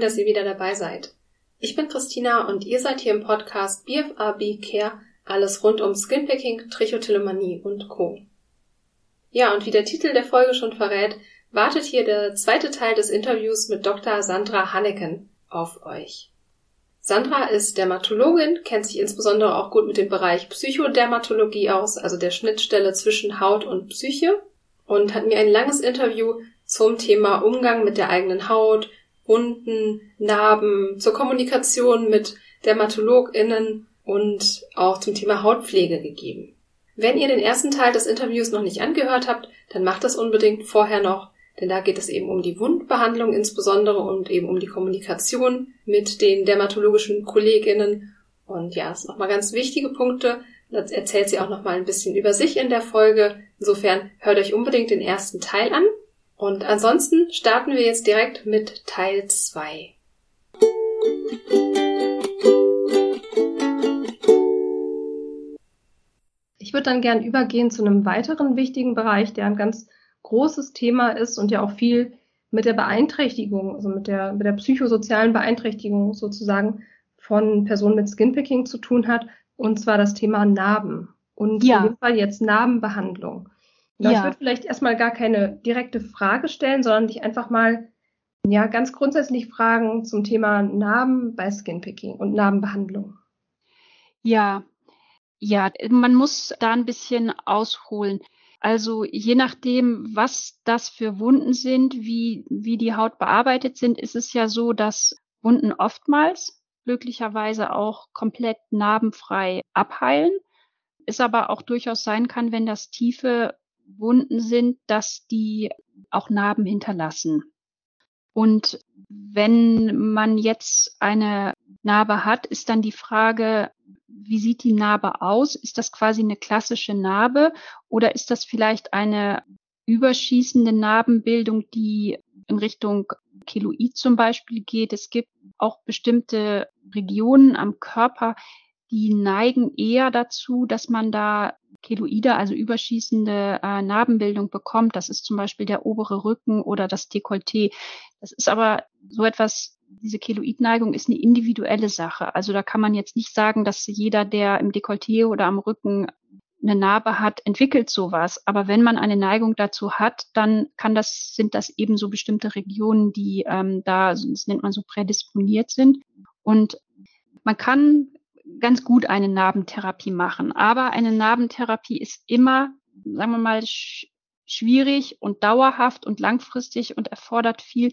Schön, dass ihr wieder dabei seid. Ich bin Christina und ihr seid hier im Podcast BFAB Care, alles rund um Skinpicking, Trichotillomanie und Co. Ja, und wie der Titel der Folge schon verrät, wartet hier der zweite Teil des Interviews mit Dr. Sandra Hanneken auf euch. Sandra ist Dermatologin, kennt sich insbesondere auch gut mit dem Bereich Psychodermatologie aus, also der Schnittstelle zwischen Haut und Psyche, und hat mir ein langes Interview zum Thema Umgang mit der eigenen Haut, Wunden, Narben, zur Kommunikation mit DermatologInnen und auch zum Thema Hautpflege gegeben. Wenn ihr den ersten Teil des Interviews noch nicht angehört habt, dann macht das unbedingt vorher noch, denn da geht es eben um die Wundbehandlung insbesondere und eben um die Kommunikation mit den dermatologischen KollegInnen. Und ja, es sind nochmal ganz wichtige Punkte. Das erzählt sie auch nochmal ein bisschen über sich in der Folge. Insofern hört euch unbedingt den ersten Teil an. Und ansonsten starten wir jetzt direkt mit Teil 2. Ich würde dann gern übergehen zu einem weiteren wichtigen Bereich, der ein ganz großes Thema ist und ja auch viel mit der Beeinträchtigung, also mit der, mit der psychosozialen Beeinträchtigung sozusagen von Personen mit Skinpicking zu tun hat, und zwar das Thema Narben. Und ja. in dem Fall jetzt Narbenbehandlung. Ja. Ich würde vielleicht erstmal gar keine direkte Frage stellen, sondern dich einfach mal ja ganz grundsätzlich fragen zum Thema Narben bei Skinpicking und Narbenbehandlung. Ja, ja, man muss da ein bisschen ausholen. Also je nachdem, was das für Wunden sind, wie, wie die Haut bearbeitet sind, ist es ja so, dass Wunden oftmals glücklicherweise auch komplett narbenfrei abheilen. Es aber auch durchaus sein kann, wenn das tiefe Wunden sind, dass die auch Narben hinterlassen. Und wenn man jetzt eine Narbe hat, ist dann die Frage, wie sieht die Narbe aus? Ist das quasi eine klassische Narbe oder ist das vielleicht eine überschießende Narbenbildung, die in Richtung Keloid zum Beispiel geht? Es gibt auch bestimmte Regionen am Körper, die neigen eher dazu, dass man da Keloide, also überschießende äh, Narbenbildung bekommt. Das ist zum Beispiel der obere Rücken oder das Dekolleté. Das ist aber so etwas, diese Keloidneigung ist eine individuelle Sache. Also da kann man jetzt nicht sagen, dass jeder, der im Dekolleté oder am Rücken eine Narbe hat, entwickelt sowas. Aber wenn man eine Neigung dazu hat, dann kann das, sind das eben so bestimmte Regionen, die ähm, da, das nennt man so prädisponiert sind. Und man kann ganz gut eine Narbentherapie machen. Aber eine Narbentherapie ist immer, sagen wir mal, sch schwierig und dauerhaft und langfristig und erfordert viel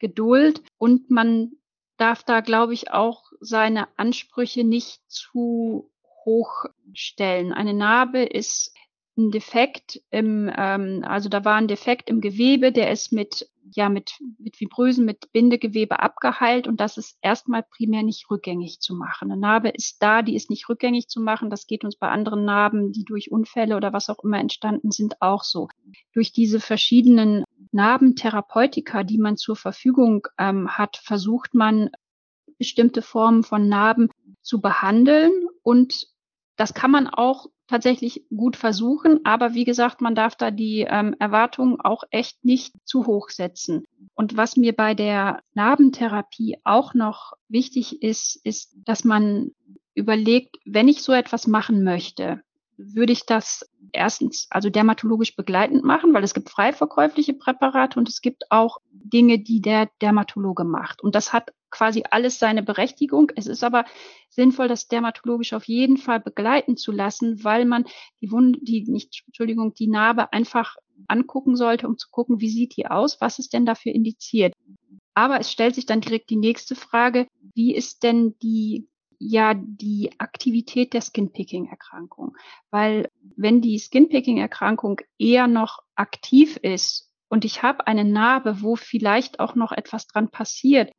Geduld. Und man darf da, glaube ich, auch seine Ansprüche nicht zu hoch stellen. Eine Narbe ist ein Defekt im, ähm, also da war ein Defekt im Gewebe, der ist mit ja mit, mit Fibrösen, mit Bindegewebe abgeheilt und das ist erstmal primär nicht rückgängig zu machen. Eine Narbe ist da, die ist nicht rückgängig zu machen. Das geht uns bei anderen Narben, die durch Unfälle oder was auch immer entstanden sind, auch so. Durch diese verschiedenen Narbentherapeutika, die man zur Verfügung ähm, hat, versucht man bestimmte Formen von Narben zu behandeln und das kann man auch tatsächlich gut versuchen. Aber wie gesagt, man darf da die ähm, Erwartungen auch echt nicht zu hoch setzen. Und was mir bei der Narbentherapie auch noch wichtig ist, ist, dass man überlegt, wenn ich so etwas machen möchte, würde ich das erstens also dermatologisch begleitend machen, weil es gibt frei verkäufliche Präparate und es gibt auch Dinge, die der Dermatologe macht. Und das hat quasi alles seine Berechtigung. Es ist aber sinnvoll, das dermatologisch auf jeden Fall begleiten zu lassen, weil man die Wunde, die nicht, Entschuldigung, die Narbe einfach angucken sollte, um zu gucken, wie sieht die aus, was ist denn dafür indiziert. Aber es stellt sich dann direkt die nächste Frage, wie ist denn die ja die Aktivität der Skinpicking-Erkrankung. Weil wenn die Skinpicking-Erkrankung eher noch aktiv ist und ich habe eine Narbe, wo vielleicht auch noch etwas dran passiert,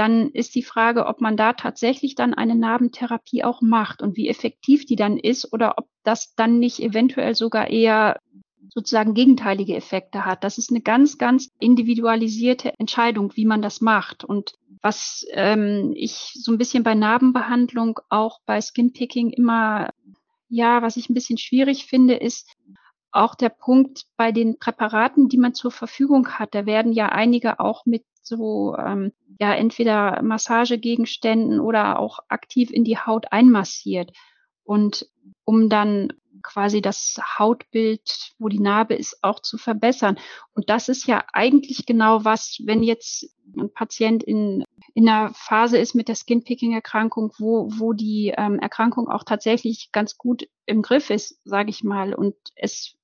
dann ist die Frage, ob man da tatsächlich dann eine Narbentherapie auch macht und wie effektiv die dann ist oder ob das dann nicht eventuell sogar eher sozusagen gegenteilige Effekte hat. Das ist eine ganz, ganz individualisierte Entscheidung, wie man das macht. Und was ähm, ich so ein bisschen bei Narbenbehandlung auch bei Skinpicking immer, ja, was ich ein bisschen schwierig finde, ist, auch der Punkt bei den Präparaten, die man zur Verfügung hat. Da werden ja einige auch mit so ähm, ja entweder Massagegegenständen oder auch aktiv in die Haut einmassiert. Und um dann quasi das Hautbild, wo die Narbe ist, auch zu verbessern. Und das ist ja eigentlich genau was, wenn jetzt ein Patient in, in einer Phase ist mit der Skinpicking-Erkrankung, wo, wo die ähm, Erkrankung auch tatsächlich ganz gut im Griff ist, sage ich mal, und es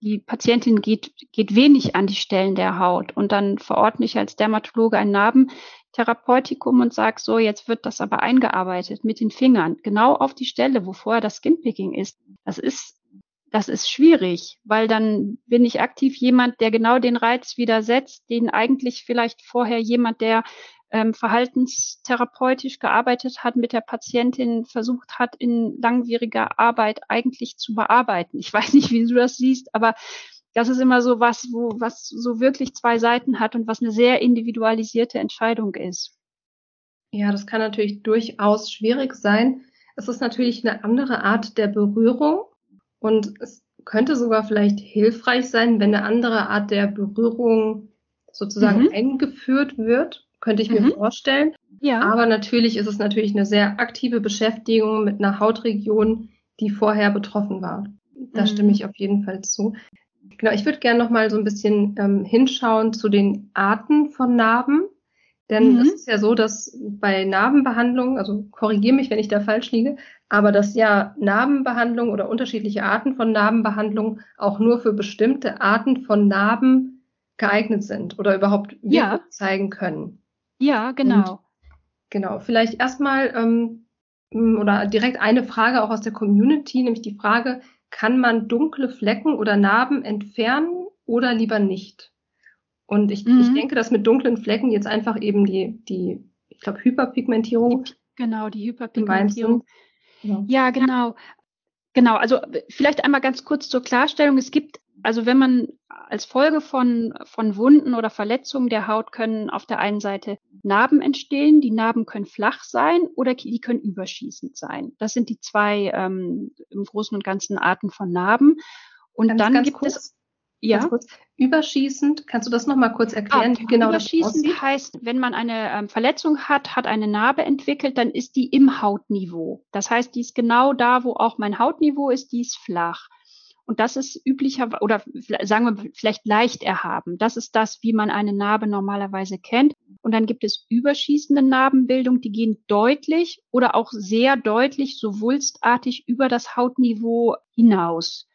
die Patientin geht, geht wenig an die Stellen der Haut und dann verordne ich als Dermatologe ein Narbentherapeutikum und sage so, jetzt wird das aber eingearbeitet mit den Fingern, genau auf die Stelle, wo vorher das Skinpicking ist. Das ist, das ist schwierig, weil dann bin ich aktiv jemand, der genau den Reiz widersetzt, den eigentlich vielleicht vorher jemand, der ähm, verhaltenstherapeutisch gearbeitet hat, mit der Patientin versucht hat, in langwieriger Arbeit eigentlich zu bearbeiten. Ich weiß nicht, wie du das siehst, aber das ist immer so was, wo, was so wirklich zwei Seiten hat und was eine sehr individualisierte Entscheidung ist. Ja, das kann natürlich durchaus schwierig sein. Es ist natürlich eine andere Art der Berührung und es könnte sogar vielleicht hilfreich sein, wenn eine andere Art der Berührung sozusagen mhm. eingeführt wird könnte ich mir mhm. vorstellen. Ja. Aber natürlich ist es natürlich eine sehr aktive Beschäftigung mit einer Hautregion, die vorher betroffen war. Da mhm. stimme ich auf jeden Fall zu. Genau, ich würde gerne noch mal so ein bisschen ähm, hinschauen zu den Arten von Narben. Denn mhm. es ist ja so, dass bei Narbenbehandlung, also korrigiere mich, wenn ich da falsch liege, aber dass ja Narbenbehandlung oder unterschiedliche Arten von Narbenbehandlung auch nur für bestimmte Arten von Narben geeignet sind oder überhaupt ja. zeigen können. Ja, genau. Und, genau. Vielleicht erstmal ähm, oder direkt eine Frage auch aus der Community, nämlich die Frage, kann man dunkle Flecken oder Narben entfernen oder lieber nicht? Und ich, mhm. ich denke, dass mit dunklen Flecken jetzt einfach eben die, die ich glaube, Hyperpigmentierung. Genau, die Hyperpigmentierung. Ja. ja, genau. Genau, also vielleicht einmal ganz kurz zur Klarstellung. Es gibt also wenn man als Folge von, von Wunden oder Verletzungen der Haut können auf der einen Seite Narben entstehen. Die Narben können flach sein oder die können überschießend sein. Das sind die zwei ähm, im Großen und Ganzen Arten von Narben. Und ganz, dann ganz gibt kurz, es ja. Überschießend, kannst du das nochmal kurz erklären, ah, genau überschießend heißt, wenn man eine ähm, Verletzung hat, hat eine Narbe entwickelt, dann ist die im Hautniveau. Das heißt, die ist genau da, wo auch mein Hautniveau ist, die ist flach. Und das ist üblicher oder sagen wir vielleicht leicht erhaben. Das ist das, wie man eine Narbe normalerweise kennt. Und dann gibt es überschießende Narbenbildung, die gehen deutlich oder auch sehr deutlich, so wulstartig über das Hautniveau hinaus.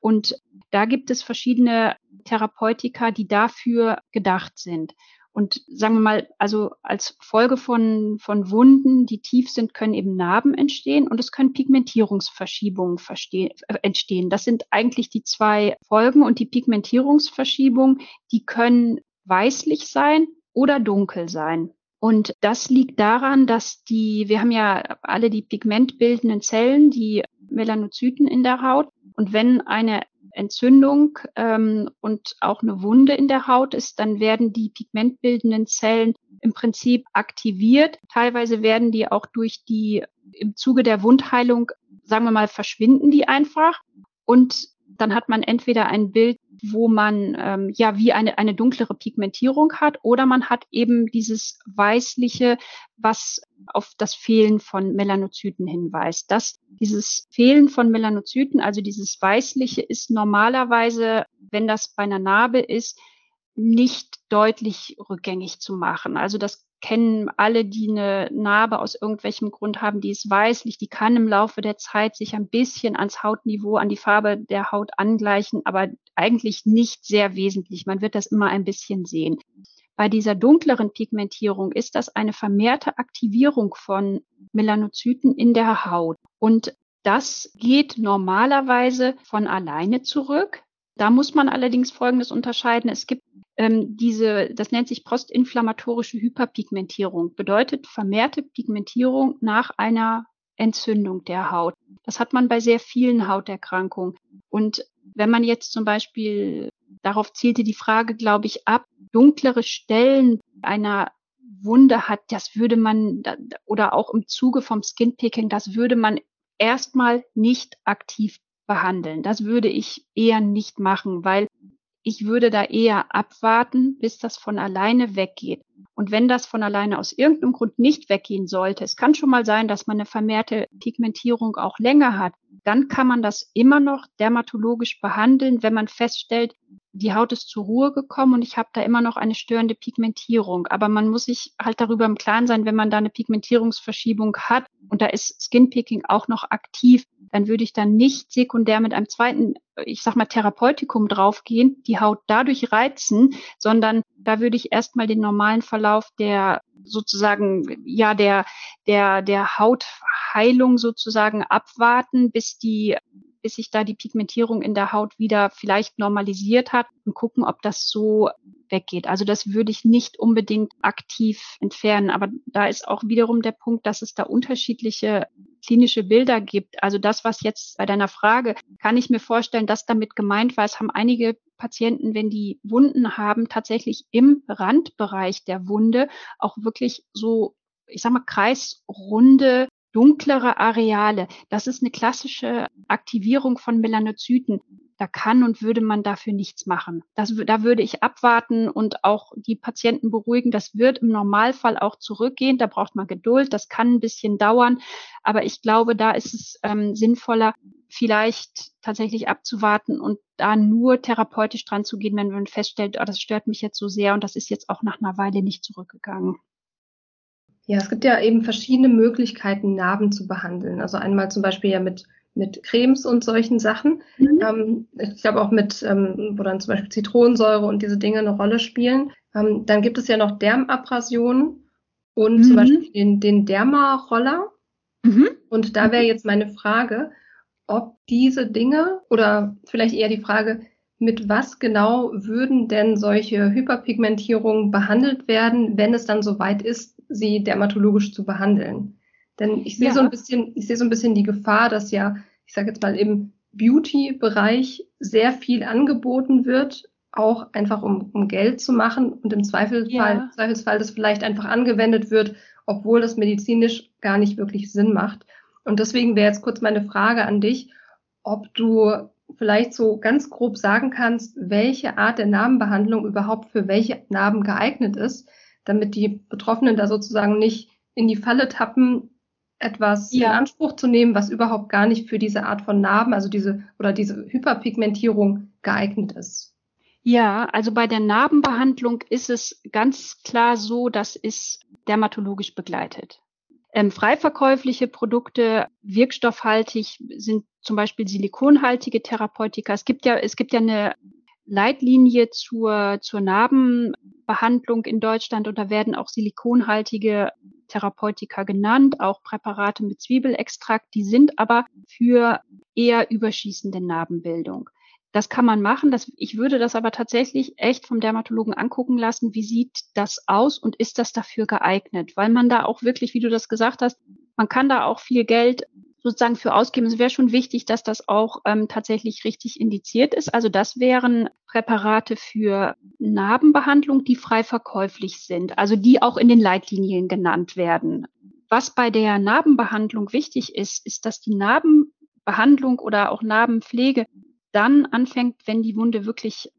Und da gibt es verschiedene Therapeutika, die dafür gedacht sind. Und sagen wir mal, also als Folge von, von Wunden, die tief sind, können eben Narben entstehen und es können Pigmentierungsverschiebungen äh, entstehen. Das sind eigentlich die zwei Folgen und die Pigmentierungsverschiebungen, die können weißlich sein oder dunkel sein. Und das liegt daran, dass die, wir haben ja alle die pigmentbildenden Zellen, die Melanozyten in der Haut. Und wenn eine Entzündung ähm, und auch eine Wunde in der Haut ist, dann werden die pigmentbildenden Zellen im Prinzip aktiviert. Teilweise werden die auch durch die im Zuge der Wundheilung, sagen wir mal, verschwinden die einfach. Und dann hat man entweder ein Bild, wo man ähm, ja wie eine, eine dunklere Pigmentierung hat, oder man hat eben dieses weißliche, was auf das Fehlen von Melanozyten hinweist. Das, dieses Fehlen von Melanozyten, also dieses weißliche, ist normalerweise, wenn das bei einer Narbe ist, nicht deutlich rückgängig zu machen. Also das kennen alle, die eine Narbe aus irgendwelchem Grund haben, die ist weißlich, die kann im Laufe der Zeit sich ein bisschen ans Hautniveau, an die Farbe der Haut angleichen, aber eigentlich nicht sehr wesentlich. Man wird das immer ein bisschen sehen. Bei dieser dunkleren Pigmentierung ist das eine vermehrte Aktivierung von Melanozyten in der Haut. Und das geht normalerweise von alleine zurück. Da muss man allerdings Folgendes unterscheiden. Es gibt ähm, diese, das nennt sich postinflammatorische Hyperpigmentierung, bedeutet vermehrte Pigmentierung nach einer Entzündung der Haut. Das hat man bei sehr vielen Hauterkrankungen. Und wenn man jetzt zum Beispiel, darauf zielte die Frage, glaube ich, ab, dunklere Stellen einer Wunde hat, das würde man, oder auch im Zuge vom Skinpicking, das würde man erstmal nicht aktiv behandeln. Das würde ich eher nicht machen, weil ich würde da eher abwarten, bis das von alleine weggeht. Und wenn das von alleine aus irgendeinem Grund nicht weggehen sollte, es kann schon mal sein, dass man eine vermehrte Pigmentierung auch länger hat, dann kann man das immer noch dermatologisch behandeln, wenn man feststellt, die Haut ist zur Ruhe gekommen und ich habe da immer noch eine störende Pigmentierung. Aber man muss sich halt darüber im Klaren sein, wenn man da eine Pigmentierungsverschiebung hat und da ist Skinpicking auch noch aktiv, dann würde ich dann nicht sekundär mit einem zweiten, ich sag mal, Therapeutikum draufgehen, die Haut dadurch reizen, sondern da würde ich erstmal den normalen Verlauf der sozusagen, ja, der, der, der Hautheilung sozusagen abwarten, bis die bis sich da die Pigmentierung in der Haut wieder vielleicht normalisiert hat und gucken, ob das so weggeht. Also das würde ich nicht unbedingt aktiv entfernen. Aber da ist auch wiederum der Punkt, dass es da unterschiedliche klinische Bilder gibt. Also das, was jetzt bei deiner Frage, kann ich mir vorstellen, dass damit gemeint war, es haben einige Patienten, wenn die Wunden haben, tatsächlich im Randbereich der Wunde auch wirklich so ich sag mal, kreisrunde dunklere Areale. Das ist eine klassische Aktivierung von Melanozyten. Da kann und würde man dafür nichts machen. Das, da würde ich abwarten und auch die Patienten beruhigen. Das wird im Normalfall auch zurückgehen. Da braucht man Geduld. Das kann ein bisschen dauern. Aber ich glaube, da ist es ähm, sinnvoller, vielleicht tatsächlich abzuwarten und da nur therapeutisch dran zu gehen, wenn man feststellt, oh, das stört mich jetzt so sehr und das ist jetzt auch nach einer Weile nicht zurückgegangen. Ja, es gibt ja eben verschiedene Möglichkeiten, Narben zu behandeln. Also einmal zum Beispiel ja mit, mit Cremes und solchen Sachen. Mhm. Ähm, ich glaube auch mit, ähm, wo dann zum Beispiel Zitronensäure und diese Dinge eine Rolle spielen. Ähm, dann gibt es ja noch Dermabrasionen und mhm. zum Beispiel den, den Dermaroller. Mhm. Und da wäre jetzt meine Frage, ob diese Dinge oder vielleicht eher die Frage, mit was genau würden denn solche Hyperpigmentierungen behandelt werden, wenn es dann soweit ist, sie dermatologisch zu behandeln? Denn ich sehe ja. so ein bisschen, ich sehe so ein bisschen die Gefahr, dass ja, ich sage jetzt mal im Beauty-Bereich sehr viel angeboten wird, auch einfach um, um Geld zu machen und im Zweifelsfall, ja. Zweifelsfall das vielleicht einfach angewendet wird, obwohl das medizinisch gar nicht wirklich Sinn macht. Und deswegen wäre jetzt kurz meine Frage an dich, ob du vielleicht so ganz grob sagen kannst, welche Art der Narbenbehandlung überhaupt für welche Narben geeignet ist, damit die Betroffenen da sozusagen nicht in die Falle tappen, etwas ja. in Anspruch zu nehmen, was überhaupt gar nicht für diese Art von Narben, also diese oder diese Hyperpigmentierung geeignet ist. Ja, also bei der Narbenbehandlung ist es ganz klar so, das ist dermatologisch begleitet. Ähm, freiverkäufliche Produkte, wirkstoffhaltig, sind zum Beispiel silikonhaltige Therapeutika. Es gibt ja, es gibt ja eine Leitlinie zur, zur Narbenbehandlung in Deutschland und da werden auch silikonhaltige Therapeutika genannt, auch Präparate mit Zwiebelextrakt, die sind aber für eher überschießende Narbenbildung. Das kann man machen. Das, ich würde das aber tatsächlich echt vom Dermatologen angucken lassen. Wie sieht das aus und ist das dafür geeignet? Weil man da auch wirklich, wie du das gesagt hast, man kann da auch viel Geld sozusagen für ausgeben. Es wäre schon wichtig, dass das auch ähm, tatsächlich richtig indiziert ist. Also das wären Präparate für Narbenbehandlung, die frei verkäuflich sind, also die auch in den Leitlinien genannt werden. Was bei der Narbenbehandlung wichtig ist, ist, dass die Narbenbehandlung oder auch Narbenpflege dann anfängt, wenn die Wunde wirklich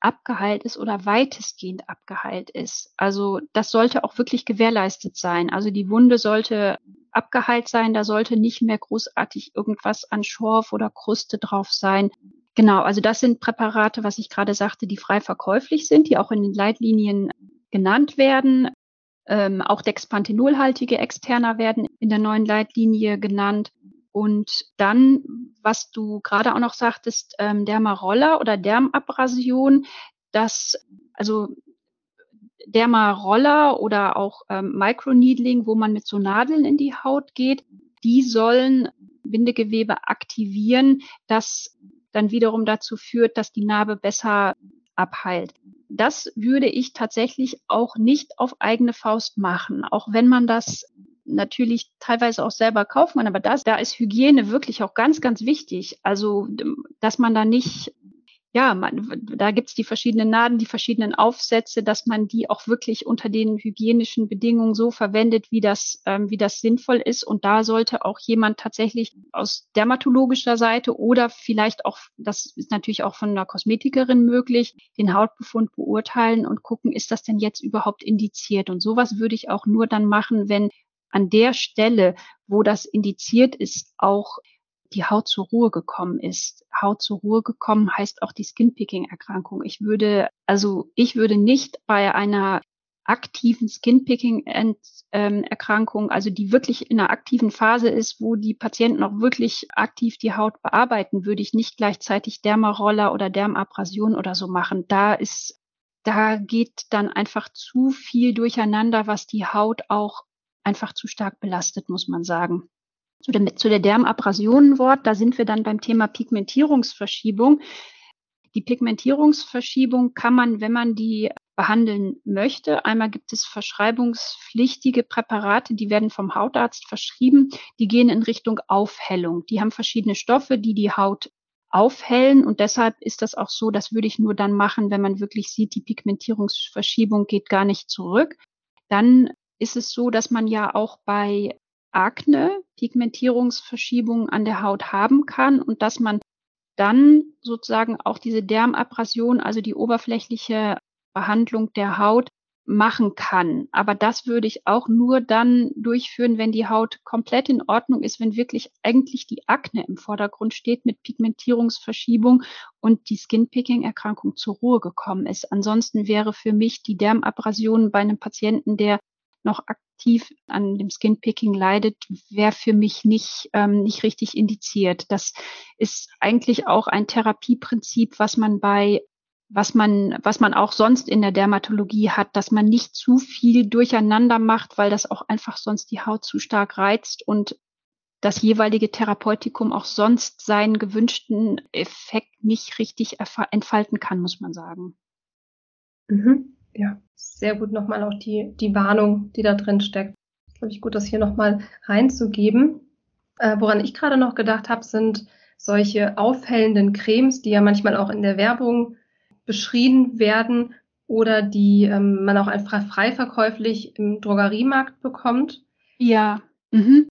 abgeheilt ist oder weitestgehend abgeheilt ist. Also das sollte auch wirklich gewährleistet sein. Also die Wunde sollte abgeheilt sein, da sollte nicht mehr großartig irgendwas an Schorf oder Kruste drauf sein. Genau, also das sind Präparate, was ich gerade sagte, die frei verkäuflich sind, die auch in den Leitlinien genannt werden. Ähm, auch Dexpanthenolhaltige Externer werden in der neuen Leitlinie genannt. Und dann, was du gerade auch noch sagtest, ähm, Dermaroller oder Dermabrasion, das, also Dermaroller oder auch ähm, Microneedling, wo man mit so Nadeln in die Haut geht, die sollen Bindegewebe aktivieren, das dann wiederum dazu führt, dass die Narbe besser abheilt. Das würde ich tatsächlich auch nicht auf eigene Faust machen, auch wenn man das natürlich teilweise auch selber kaufen kann. Aber das, da ist Hygiene wirklich auch ganz, ganz wichtig. Also, dass man da nicht ja, man, da gibt's die verschiedenen Nadeln, die verschiedenen Aufsätze, dass man die auch wirklich unter den hygienischen Bedingungen so verwendet, wie das, ähm, wie das sinnvoll ist. Und da sollte auch jemand tatsächlich aus dermatologischer Seite oder vielleicht auch, das ist natürlich auch von einer Kosmetikerin möglich, den Hautbefund beurteilen und gucken, ist das denn jetzt überhaupt indiziert? Und sowas würde ich auch nur dann machen, wenn an der Stelle, wo das indiziert ist, auch die Haut zur Ruhe gekommen ist. Haut zur Ruhe gekommen heißt auch die Skinpicking-Erkrankung. Ich würde, also ich würde nicht bei einer aktiven Skinpicking-Erkrankung, also die wirklich in einer aktiven Phase ist, wo die Patienten auch wirklich aktiv die Haut bearbeiten, würde ich nicht gleichzeitig Dermaroller oder Dermabrasion oder so machen. Da ist, da geht dann einfach zu viel durcheinander, was die Haut auch einfach zu stark belastet, muss man sagen zu der, zu der Dermabrasionenwort, da sind wir dann beim Thema Pigmentierungsverschiebung. Die Pigmentierungsverschiebung kann man, wenn man die behandeln möchte. Einmal gibt es verschreibungspflichtige Präparate, die werden vom Hautarzt verschrieben. Die gehen in Richtung Aufhellung. Die haben verschiedene Stoffe, die die Haut aufhellen. Und deshalb ist das auch so, das würde ich nur dann machen, wenn man wirklich sieht, die Pigmentierungsverschiebung geht gar nicht zurück. Dann ist es so, dass man ja auch bei Akne, Pigmentierungsverschiebungen an der Haut haben kann und dass man dann sozusagen auch diese Dermabrasion, also die oberflächliche Behandlung der Haut machen kann. Aber das würde ich auch nur dann durchführen, wenn die Haut komplett in Ordnung ist, wenn wirklich eigentlich die Akne im Vordergrund steht mit Pigmentierungsverschiebung und die Skinpicking-Erkrankung zur Ruhe gekommen ist. Ansonsten wäre für mich die Dermabrasion bei einem Patienten, der noch aktiv an dem Skinpicking leidet, wäre für mich nicht, ähm, nicht richtig indiziert. Das ist eigentlich auch ein Therapieprinzip, was man bei was man, was man auch sonst in der Dermatologie hat, dass man nicht zu viel durcheinander macht, weil das auch einfach sonst die Haut zu stark reizt und das jeweilige Therapeutikum auch sonst seinen gewünschten Effekt nicht richtig entfalten kann, muss man sagen. Mhm. Ja, sehr gut nochmal auch die, die Warnung, die da drin steckt. Glaube ich gut, das hier nochmal reinzugeben. Äh, woran ich gerade noch gedacht habe, sind solche aufhellenden Cremes, die ja manchmal auch in der Werbung beschrieben werden oder die ähm, man auch einfach frei verkäuflich im Drogeriemarkt bekommt. Ja. Mhm.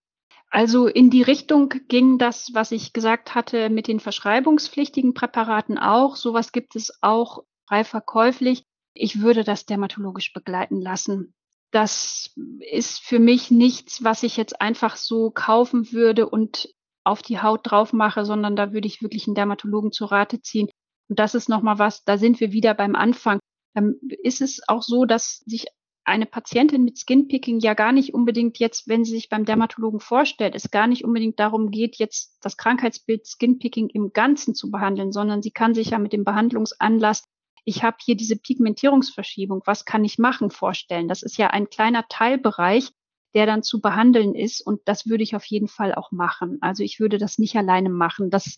Also in die Richtung ging das, was ich gesagt hatte, mit den verschreibungspflichtigen Präparaten auch. Sowas gibt es auch frei verkäuflich. Ich würde das dermatologisch begleiten lassen. Das ist für mich nichts, was ich jetzt einfach so kaufen würde und auf die Haut drauf mache, sondern da würde ich wirklich einen Dermatologen zu Rate ziehen. Und das ist nochmal was, da sind wir wieder beim Anfang. Dann ist es auch so, dass sich eine Patientin mit Skinpicking ja gar nicht unbedingt jetzt, wenn sie sich beim Dermatologen vorstellt, es gar nicht unbedingt darum geht, jetzt das Krankheitsbild Skinpicking im Ganzen zu behandeln, sondern sie kann sich ja mit dem Behandlungsanlass ich habe hier diese Pigmentierungsverschiebung, was kann ich machen, vorstellen. Das ist ja ein kleiner Teilbereich, der dann zu behandeln ist und das würde ich auf jeden Fall auch machen. Also ich würde das nicht alleine machen. Das,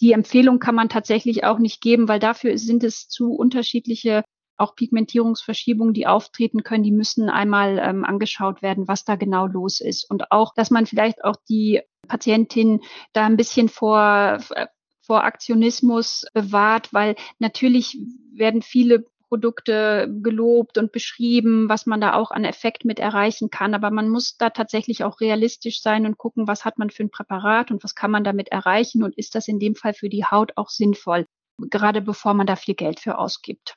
die Empfehlung kann man tatsächlich auch nicht geben, weil dafür sind es zu unterschiedliche auch Pigmentierungsverschiebungen, die auftreten können, die müssen einmal ähm, angeschaut werden, was da genau los ist. Und auch, dass man vielleicht auch die Patientin da ein bisschen vor äh, vor Aktionismus bewahrt, weil natürlich werden viele Produkte gelobt und beschrieben, was man da auch an Effekt mit erreichen kann. Aber man muss da tatsächlich auch realistisch sein und gucken, was hat man für ein Präparat und was kann man damit erreichen und ist das in dem Fall für die Haut auch sinnvoll, gerade bevor man da viel Geld für ausgibt.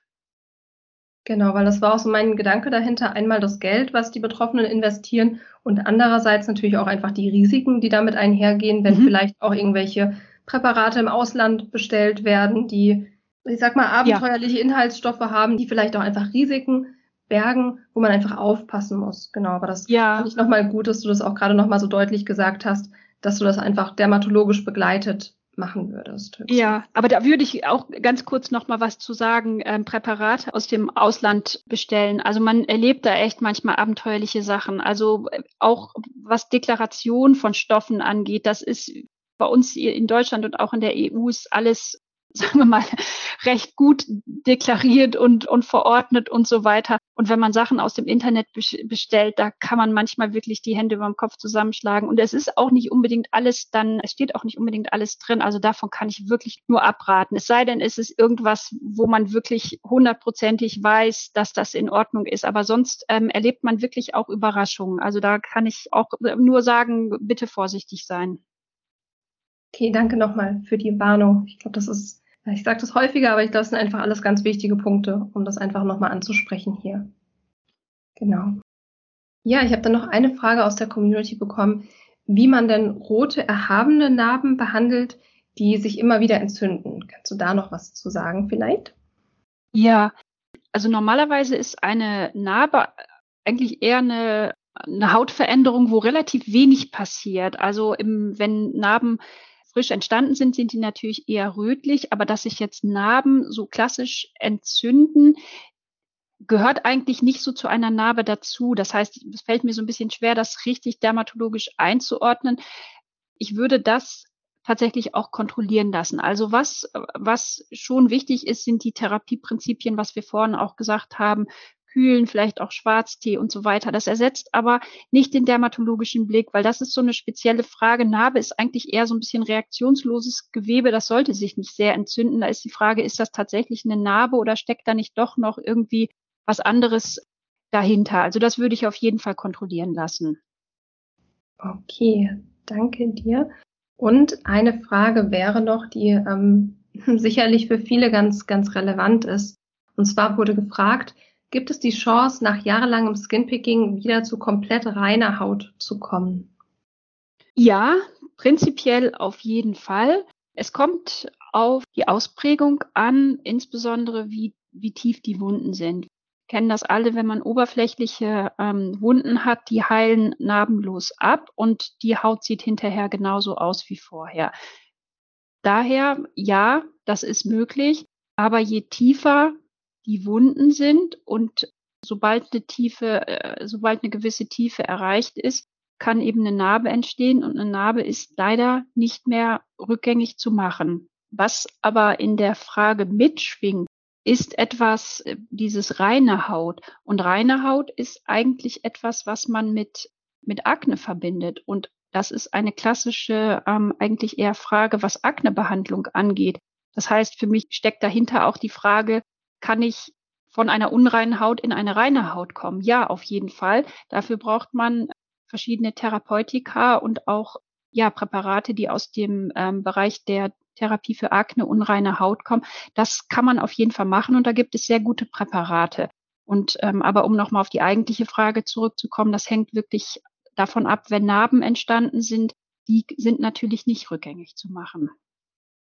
Genau, weil das war auch so mein Gedanke dahinter. Einmal das Geld, was die Betroffenen investieren und andererseits natürlich auch einfach die Risiken, die damit einhergehen, wenn mhm. vielleicht auch irgendwelche Präparate im Ausland bestellt werden, die, ich sag mal, abenteuerliche ja. Inhaltsstoffe haben, die vielleicht auch einfach Risiken bergen, wo man einfach aufpassen muss. Genau, aber das ja. fand ich nochmal gut, dass du das auch gerade nochmal so deutlich gesagt hast, dass du das einfach dermatologisch begleitet machen würdest. Ja, aber da würde ich auch ganz kurz noch mal was zu sagen, ähm, Präparate aus dem Ausland bestellen. Also man erlebt da echt manchmal abenteuerliche Sachen. Also äh, auch was Deklaration von Stoffen angeht, das ist bei uns in Deutschland und auch in der EU ist alles sagen wir mal, recht gut deklariert und, und verordnet und so weiter. Und wenn man Sachen aus dem Internet bestellt, da kann man manchmal wirklich die Hände über dem Kopf zusammenschlagen. Und es ist auch nicht unbedingt alles dann, es steht auch nicht unbedingt alles drin. Also davon kann ich wirklich nur abraten. Es sei denn, es ist irgendwas, wo man wirklich hundertprozentig weiß, dass das in Ordnung ist. Aber sonst ähm, erlebt man wirklich auch Überraschungen. Also da kann ich auch nur sagen, bitte vorsichtig sein. Okay, danke nochmal für die Warnung. Ich glaube, das ist ich sage das häufiger, aber ich glaube, das sind einfach alles ganz wichtige Punkte, um das einfach nochmal anzusprechen hier. Genau. Ja, ich habe dann noch eine Frage aus der Community bekommen, wie man denn rote, erhabene Narben behandelt, die sich immer wieder entzünden. Kannst du da noch was zu sagen vielleicht? Ja, also normalerweise ist eine Narbe eigentlich eher eine, eine Hautveränderung, wo relativ wenig passiert. Also im, wenn Narben frisch entstanden sind, sind die natürlich eher rötlich, aber dass sich jetzt Narben so klassisch entzünden, gehört eigentlich nicht so zu einer Narbe dazu. Das heißt, es fällt mir so ein bisschen schwer, das richtig dermatologisch einzuordnen. Ich würde das tatsächlich auch kontrollieren lassen. Also was, was schon wichtig ist, sind die Therapieprinzipien, was wir vorhin auch gesagt haben, Kühlen, vielleicht auch Schwarztee und so weiter. Das ersetzt aber nicht den dermatologischen Blick, weil das ist so eine spezielle Frage. Narbe ist eigentlich eher so ein bisschen reaktionsloses Gewebe. Das sollte sich nicht sehr entzünden. Da ist die Frage, ist das tatsächlich eine Narbe oder steckt da nicht doch noch irgendwie was anderes dahinter? Also das würde ich auf jeden Fall kontrollieren lassen. Okay, danke dir. Und eine Frage wäre noch, die ähm, sicherlich für viele ganz, ganz relevant ist. Und zwar wurde gefragt, gibt es die Chance, nach jahrelangem Skinpicking wieder zu komplett reiner Haut zu kommen? Ja, prinzipiell auf jeden Fall. Es kommt auf die Ausprägung an, insbesondere wie, wie tief die Wunden sind. Wir kennen das alle, wenn man oberflächliche ähm, Wunden hat, die heilen narbenlos ab und die Haut sieht hinterher genauso aus wie vorher. Daher, ja, das ist möglich, aber je tiefer die Wunden sind und sobald eine Tiefe, äh, sobald eine gewisse Tiefe erreicht ist, kann eben eine Narbe entstehen und eine Narbe ist leider nicht mehr rückgängig zu machen. Was aber in der Frage mitschwingt, ist etwas, äh, dieses reine Haut. Und reine Haut ist eigentlich etwas, was man mit, mit Akne verbindet. Und das ist eine klassische, ähm, eigentlich eher Frage, was Aknebehandlung angeht. Das heißt, für mich steckt dahinter auch die Frage, kann ich von einer unreinen Haut in eine reine Haut kommen? Ja, auf jeden Fall. Dafür braucht man verschiedene Therapeutika und auch ja Präparate, die aus dem ähm, Bereich der Therapie für Akne, unreine Haut kommen. Das kann man auf jeden Fall machen und da gibt es sehr gute Präparate. Und ähm, aber um nochmal auf die eigentliche Frage zurückzukommen, das hängt wirklich davon ab, wenn Narben entstanden sind, die sind natürlich nicht rückgängig zu machen.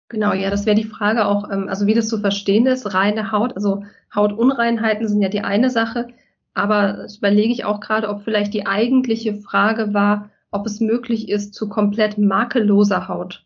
Genau, ja, das wäre die Frage auch, ähm, also wie das zu verstehen ist, reine Haut, also Hautunreinheiten sind ja die eine Sache, aber das überlege ich auch gerade, ob vielleicht die eigentliche Frage war, ob es möglich ist, zu komplett makelloser Haut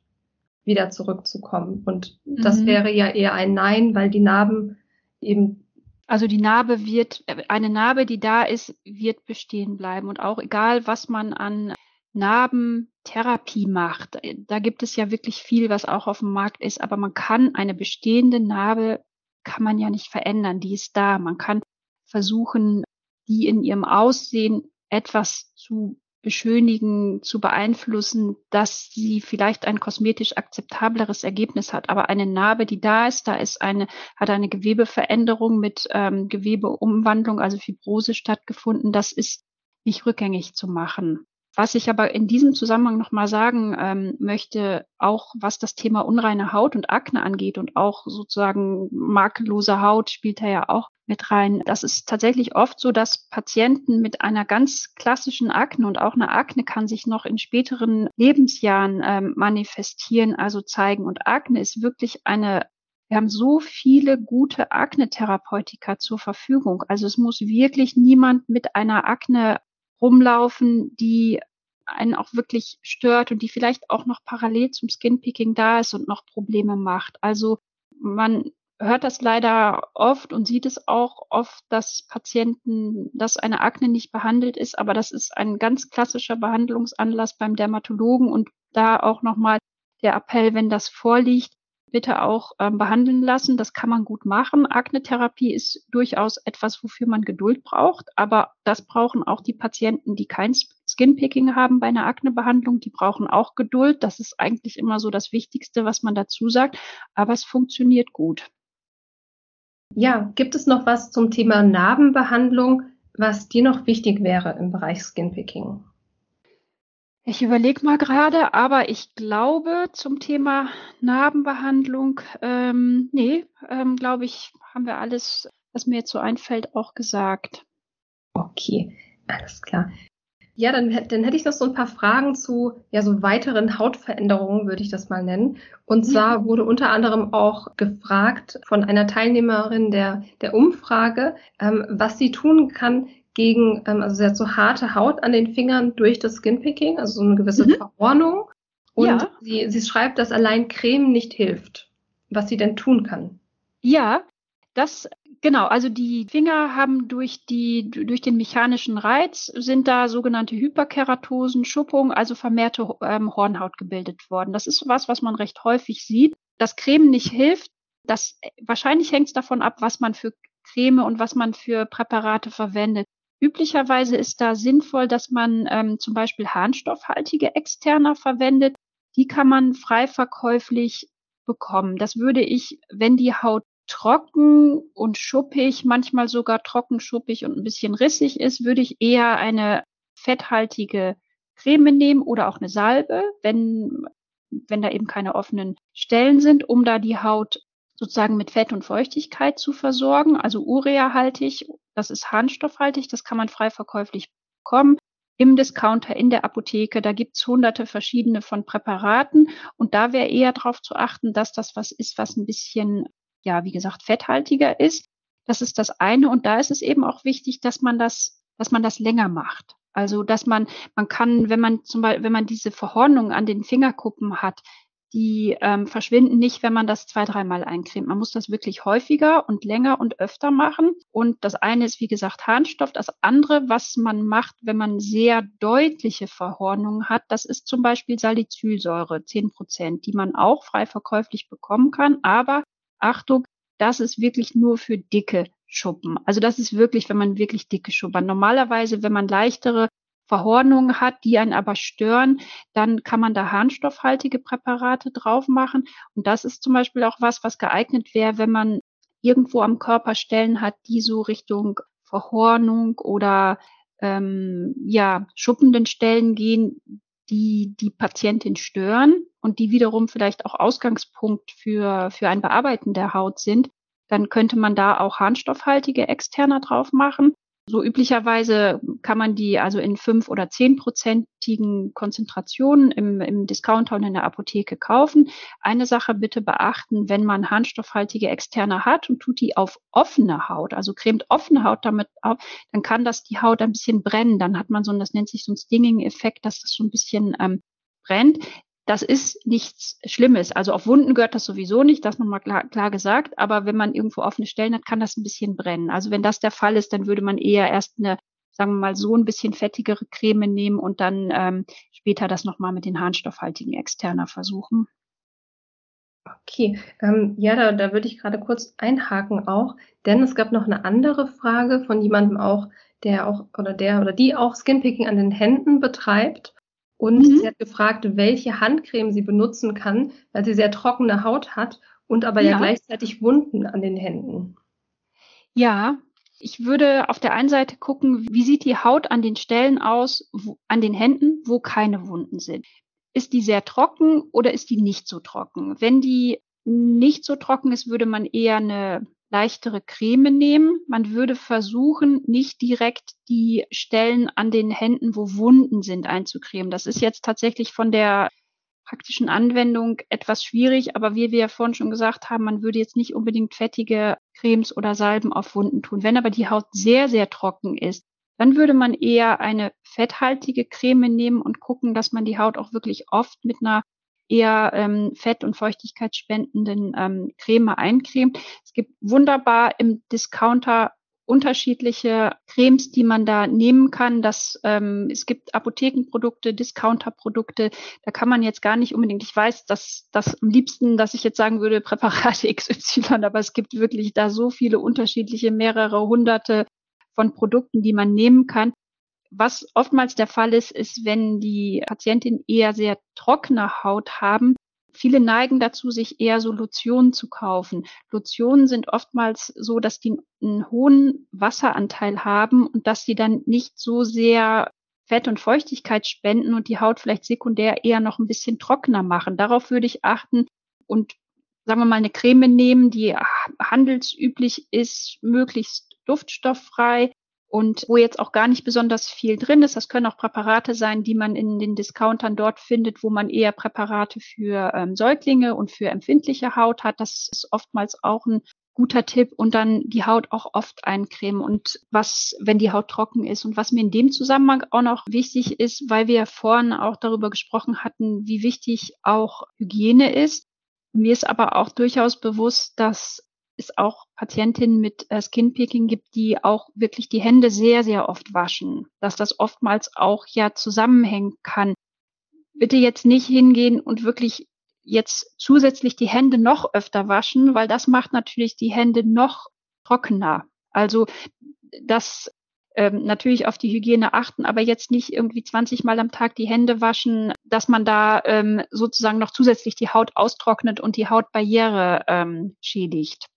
wieder zurückzukommen. Und mhm. das wäre ja eher ein Nein, weil die Narben eben also die Narbe wird, eine Narbe, die da ist, wird bestehen bleiben. Und auch egal, was man an Narbentherapie macht. Da gibt es ja wirklich viel, was auch auf dem Markt ist, aber man kann eine bestehende Narbe kann man ja nicht verändern, die ist da. Man kann versuchen, die in ihrem Aussehen etwas zu beschönigen, zu beeinflussen, dass sie vielleicht ein kosmetisch akzeptableres Ergebnis hat. Aber eine Narbe, die da ist, da ist eine, hat eine Gewebeveränderung mit ähm, Gewebeumwandlung, also Fibrose stattgefunden. Das ist nicht rückgängig zu machen. Was ich aber in diesem Zusammenhang nochmal sagen ähm, möchte, auch was das Thema unreine Haut und Akne angeht und auch sozusagen makellose Haut spielt da ja auch mit rein. Das ist tatsächlich oft so, dass Patienten mit einer ganz klassischen Akne und auch eine Akne kann sich noch in späteren Lebensjahren ähm, manifestieren, also zeigen. Und Akne ist wirklich eine wir haben so viele gute Akne-Therapeutika zur Verfügung. Also es muss wirklich niemand mit einer Akne rumlaufen, die einen auch wirklich stört und die vielleicht auch noch parallel zum Skinpicking da ist und noch Probleme macht. Also man hört das leider oft und sieht es auch oft, dass Patienten, dass eine Akne nicht behandelt ist, aber das ist ein ganz klassischer Behandlungsanlass beim Dermatologen und da auch nochmal der Appell, wenn das vorliegt, bitte auch ähm, behandeln lassen. Das kann man gut machen. Aknetherapie ist durchaus etwas, wofür man Geduld braucht, aber das brauchen auch die Patienten, die kein Skinpicking haben bei einer Aknebehandlung. Die brauchen auch Geduld. Das ist eigentlich immer so das Wichtigste, was man dazu sagt, aber es funktioniert gut. Ja, gibt es noch was zum Thema Narbenbehandlung, was dir noch wichtig wäre im Bereich Skinpicking? Ich überlege mal gerade, aber ich glaube zum Thema Narbenbehandlung, ähm, nee, ähm, glaube ich, haben wir alles, was mir jetzt so einfällt, auch gesagt. Okay, alles klar. Ja, dann, dann hätte ich noch so ein paar Fragen zu ja so weiteren Hautveränderungen, würde ich das mal nennen. Und zwar ja. wurde unter anderem auch gefragt von einer Teilnehmerin der, der Umfrage, ähm, was sie tun kann, gegen, ähm, also sie hat so harte Haut an den Fingern durch das Skinpicking, also so eine gewisse mhm. Verhornung. Und ja. sie, sie schreibt, dass allein Creme nicht hilft, was sie denn tun kann. Ja, das genau, also die Finger haben durch die durch den mechanischen Reiz sind da sogenannte Hyperkeratosen, Schuppung, also vermehrte ähm, Hornhaut gebildet worden. Das ist was, was man recht häufig sieht. Dass Creme nicht hilft, das wahrscheinlich hängt es davon ab, was man für Creme und was man für Präparate verwendet. Üblicherweise ist da sinnvoll, dass man ähm, zum Beispiel harnstoffhaltige Externer verwendet. Die kann man frei verkäuflich bekommen. Das würde ich, wenn die Haut trocken und schuppig, manchmal sogar trocken, schuppig und ein bisschen rissig ist, würde ich eher eine fetthaltige Creme nehmen oder auch eine Salbe, wenn, wenn da eben keine offenen Stellen sind, um da die Haut sozusagen mit Fett und Feuchtigkeit zu versorgen, also ureahaltig das ist harnstoffhaltig, das kann man frei verkäuflich bekommen. Im Discounter, in der Apotheke, da gibt's hunderte verschiedene von Präparaten. Und da wäre eher darauf zu achten, dass das was ist, was ein bisschen, ja, wie gesagt, fetthaltiger ist. Das ist das eine. Und da ist es eben auch wichtig, dass man das, dass man das länger macht. Also, dass man, man kann, wenn man zum Beispiel, wenn man diese Verhornung an den Fingerkuppen hat, die ähm, verschwinden nicht, wenn man das zwei, dreimal eincremt. Man muss das wirklich häufiger und länger und öfter machen. Und das eine ist, wie gesagt, Harnstoff. Das andere, was man macht, wenn man sehr deutliche Verhornungen hat, das ist zum Beispiel Salicylsäure, zehn Prozent, die man auch frei verkäuflich bekommen kann. Aber Achtung, das ist wirklich nur für dicke Schuppen. Also das ist wirklich, wenn man wirklich dicke Schuppen. Normalerweise, wenn man leichtere Verhornungen hat, die einen aber stören, dann kann man da harnstoffhaltige Präparate drauf machen. Und das ist zum Beispiel auch was, was geeignet wäre, wenn man irgendwo am Körper Stellen hat, die so Richtung Verhornung oder ähm, ja schuppenden Stellen gehen, die die Patientin stören und die wiederum vielleicht auch Ausgangspunkt für für ein Bearbeiten der Haut sind, dann könnte man da auch harnstoffhaltige Externer drauf machen. So üblicherweise kann man die also in fünf oder zehnprozentigen Konzentrationen im, im Discounter und in der Apotheke kaufen. Eine Sache bitte beachten, wenn man harnstoffhaltige Externe hat und tut die auf offene Haut, also cremt offene Haut damit auf, dann kann das die Haut ein bisschen brennen. Dann hat man so, das nennt sich so ein Stinging-Effekt, dass das so ein bisschen ähm, brennt. Das ist nichts Schlimmes. Also auf Wunden gehört das sowieso nicht, das nochmal klar, klar gesagt. Aber wenn man irgendwo offene Stellen hat, kann das ein bisschen brennen. Also wenn das der Fall ist, dann würde man eher erst eine, sagen wir mal, so ein bisschen fettigere Creme nehmen und dann ähm, später das nochmal mit den harnstoffhaltigen Externer versuchen. Okay, ähm, ja, da, da würde ich gerade kurz einhaken auch, denn es gab noch eine andere Frage von jemandem auch, der auch oder der oder die auch Skinpicking an den Händen betreibt und mhm. sie hat gefragt, welche Handcreme sie benutzen kann, weil sie sehr trockene Haut hat und aber ja, ja gleichzeitig Wunden an den Händen. Ja, ich würde auf der einen Seite gucken, wie sieht die Haut an den Stellen aus, wo, an den Händen, wo keine Wunden sind. Ist die sehr trocken oder ist die nicht so trocken? Wenn die nicht so trocken ist, würde man eher eine leichtere Creme nehmen. Man würde versuchen, nicht direkt die Stellen an den Händen, wo Wunden sind, einzucremen. Das ist jetzt tatsächlich von der praktischen Anwendung etwas schwierig, aber wie wir ja vorhin schon gesagt haben, man würde jetzt nicht unbedingt fettige Cremes oder Salben auf Wunden tun. Wenn aber die Haut sehr, sehr trocken ist, dann würde man eher eine fetthaltige Creme nehmen und gucken, dass man die Haut auch wirklich oft mit einer eher ähm, fett- und feuchtigkeitsspendenden ähm, Creme eincremt. Es gibt wunderbar im Discounter unterschiedliche Cremes, die man da nehmen kann. Das, ähm, es gibt Apothekenprodukte, Discounterprodukte. Da kann man jetzt gar nicht unbedingt, ich weiß, dass das am liebsten, dass ich jetzt sagen würde, Präparate XY, aber es gibt wirklich da so viele unterschiedliche, mehrere hunderte von Produkten, die man nehmen kann. Was oftmals der Fall ist, ist, wenn die Patientinnen eher sehr trockene Haut haben, Viele neigen dazu, sich eher so Lotionen zu kaufen. Lotionen sind oftmals so, dass die einen hohen Wasseranteil haben und dass sie dann nicht so sehr Fett und Feuchtigkeit spenden und die Haut vielleicht sekundär eher noch ein bisschen trockener machen. Darauf würde ich achten und sagen wir mal eine Creme nehmen, die handelsüblich ist, möglichst duftstofffrrei, und wo jetzt auch gar nicht besonders viel drin ist. Das können auch Präparate sein, die man in den Discountern dort findet, wo man eher Präparate für ähm, Säuglinge und für empfindliche Haut hat. Das ist oftmals auch ein guter Tipp und dann die Haut auch oft eincremen und was, wenn die Haut trocken ist und was mir in dem Zusammenhang auch noch wichtig ist, weil wir vorhin auch darüber gesprochen hatten, wie wichtig auch Hygiene ist. Mir ist aber auch durchaus bewusst, dass es auch Patientinnen mit äh, Skinpicking gibt, die auch wirklich die Hände sehr, sehr oft waschen, dass das oftmals auch ja zusammenhängen kann. Bitte jetzt nicht hingehen und wirklich jetzt zusätzlich die Hände noch öfter waschen, weil das macht natürlich die Hände noch trockener. Also das ähm, natürlich auf die Hygiene achten, aber jetzt nicht irgendwie 20 Mal am Tag die Hände waschen, dass man da ähm, sozusagen noch zusätzlich die Haut austrocknet und die Hautbarriere ähm, schädigt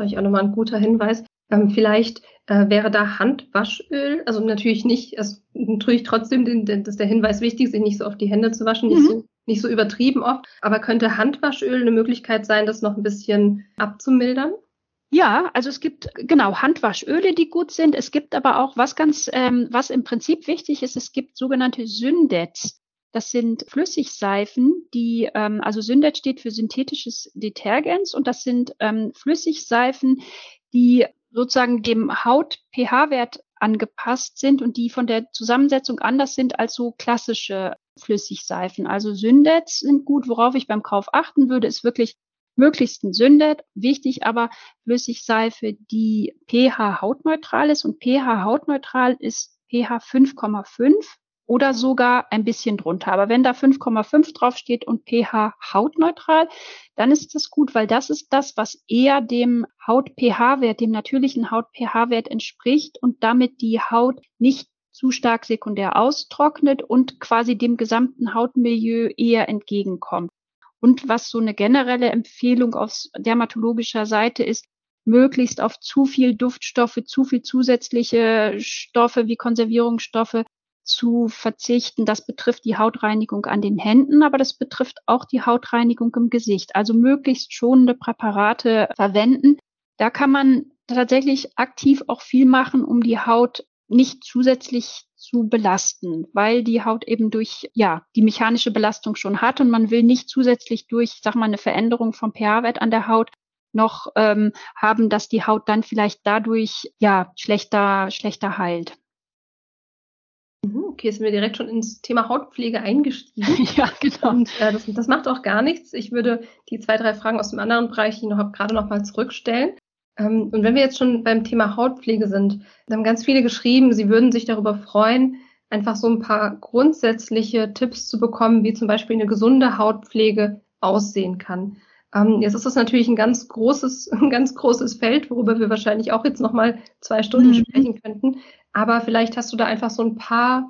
vielleicht auch nochmal ein guter Hinweis. Ähm, vielleicht äh, wäre da Handwaschöl, also natürlich nicht, also natürlich trotzdem, den, den, das ist der Hinweis wichtig, sich nicht so oft die Hände zu waschen, mhm. nicht, so, nicht so übertrieben oft, aber könnte Handwaschöl eine Möglichkeit sein, das noch ein bisschen abzumildern? Ja, also es gibt genau Handwaschöle, die gut sind. Es gibt aber auch was ganz, ähm, was im Prinzip wichtig ist. Es gibt sogenannte Syndets. Das sind Flüssigseifen, die, ähm, also Syndet steht für synthetisches Detergens und das sind ähm, Flüssigseifen, die sozusagen dem Haut-pH-Wert angepasst sind und die von der Zusammensetzung anders sind als so klassische Flüssigseifen. Also Syndets sind gut, worauf ich beim Kauf achten würde, ist wirklich möglichst ein Syndet. Wichtig aber Flüssigseife, die pH hautneutral ist und pH hautneutral ist pH 5,5 oder sogar ein bisschen drunter. Aber wenn da 5,5 draufsteht und pH hautneutral, dann ist das gut, weil das ist das, was eher dem Haut-pH-Wert, dem natürlichen Haut-pH-Wert entspricht und damit die Haut nicht zu stark sekundär austrocknet und quasi dem gesamten Hautmilieu eher entgegenkommt. Und was so eine generelle Empfehlung aus dermatologischer Seite ist, möglichst auf zu viel Duftstoffe, zu viel zusätzliche Stoffe wie Konservierungsstoffe zu verzichten. Das betrifft die Hautreinigung an den Händen, aber das betrifft auch die Hautreinigung im Gesicht. Also möglichst schonende Präparate verwenden. Da kann man tatsächlich aktiv auch viel machen, um die Haut nicht zusätzlich zu belasten, weil die Haut eben durch ja die mechanische Belastung schon hat und man will nicht zusätzlich durch, sag mal, eine Veränderung vom pH-Wert an der Haut noch ähm, haben, dass die Haut dann vielleicht dadurch ja schlechter schlechter heilt. Mhm, okay, sind wir direkt schon ins Thema Hautpflege eingestiegen. ja, genau. Und äh, das, das macht auch gar nichts. Ich würde die zwei, drei Fragen aus dem anderen Bereich, die ich noch habe, gerade noch mal zurückstellen. Ähm, und wenn wir jetzt schon beim Thema Hautpflege sind, dann haben ganz viele geschrieben, sie würden sich darüber freuen, einfach so ein paar grundsätzliche Tipps zu bekommen, wie zum Beispiel eine gesunde Hautpflege aussehen kann. Ähm, jetzt ist das natürlich ein ganz großes, ein ganz großes Feld, worüber wir wahrscheinlich auch jetzt noch mal zwei Stunden mhm. sprechen könnten. Aber vielleicht hast du da einfach so ein paar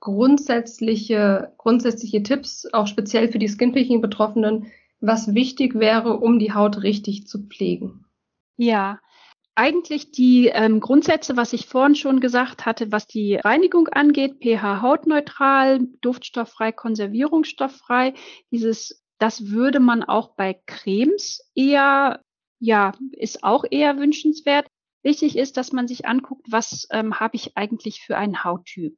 grundsätzliche, grundsätzliche Tipps, auch speziell für die Skinpicking-Betroffenen, was wichtig wäre, um die Haut richtig zu pflegen. Ja, eigentlich die ähm, Grundsätze, was ich vorhin schon gesagt hatte, was die Reinigung angeht, pH hautneutral, duftstofffrei, konservierungsstofffrei, dieses, das würde man auch bei Cremes eher, ja, ist auch eher wünschenswert. Wichtig ist, dass man sich anguckt, was ähm, habe ich eigentlich für einen Hauttyp.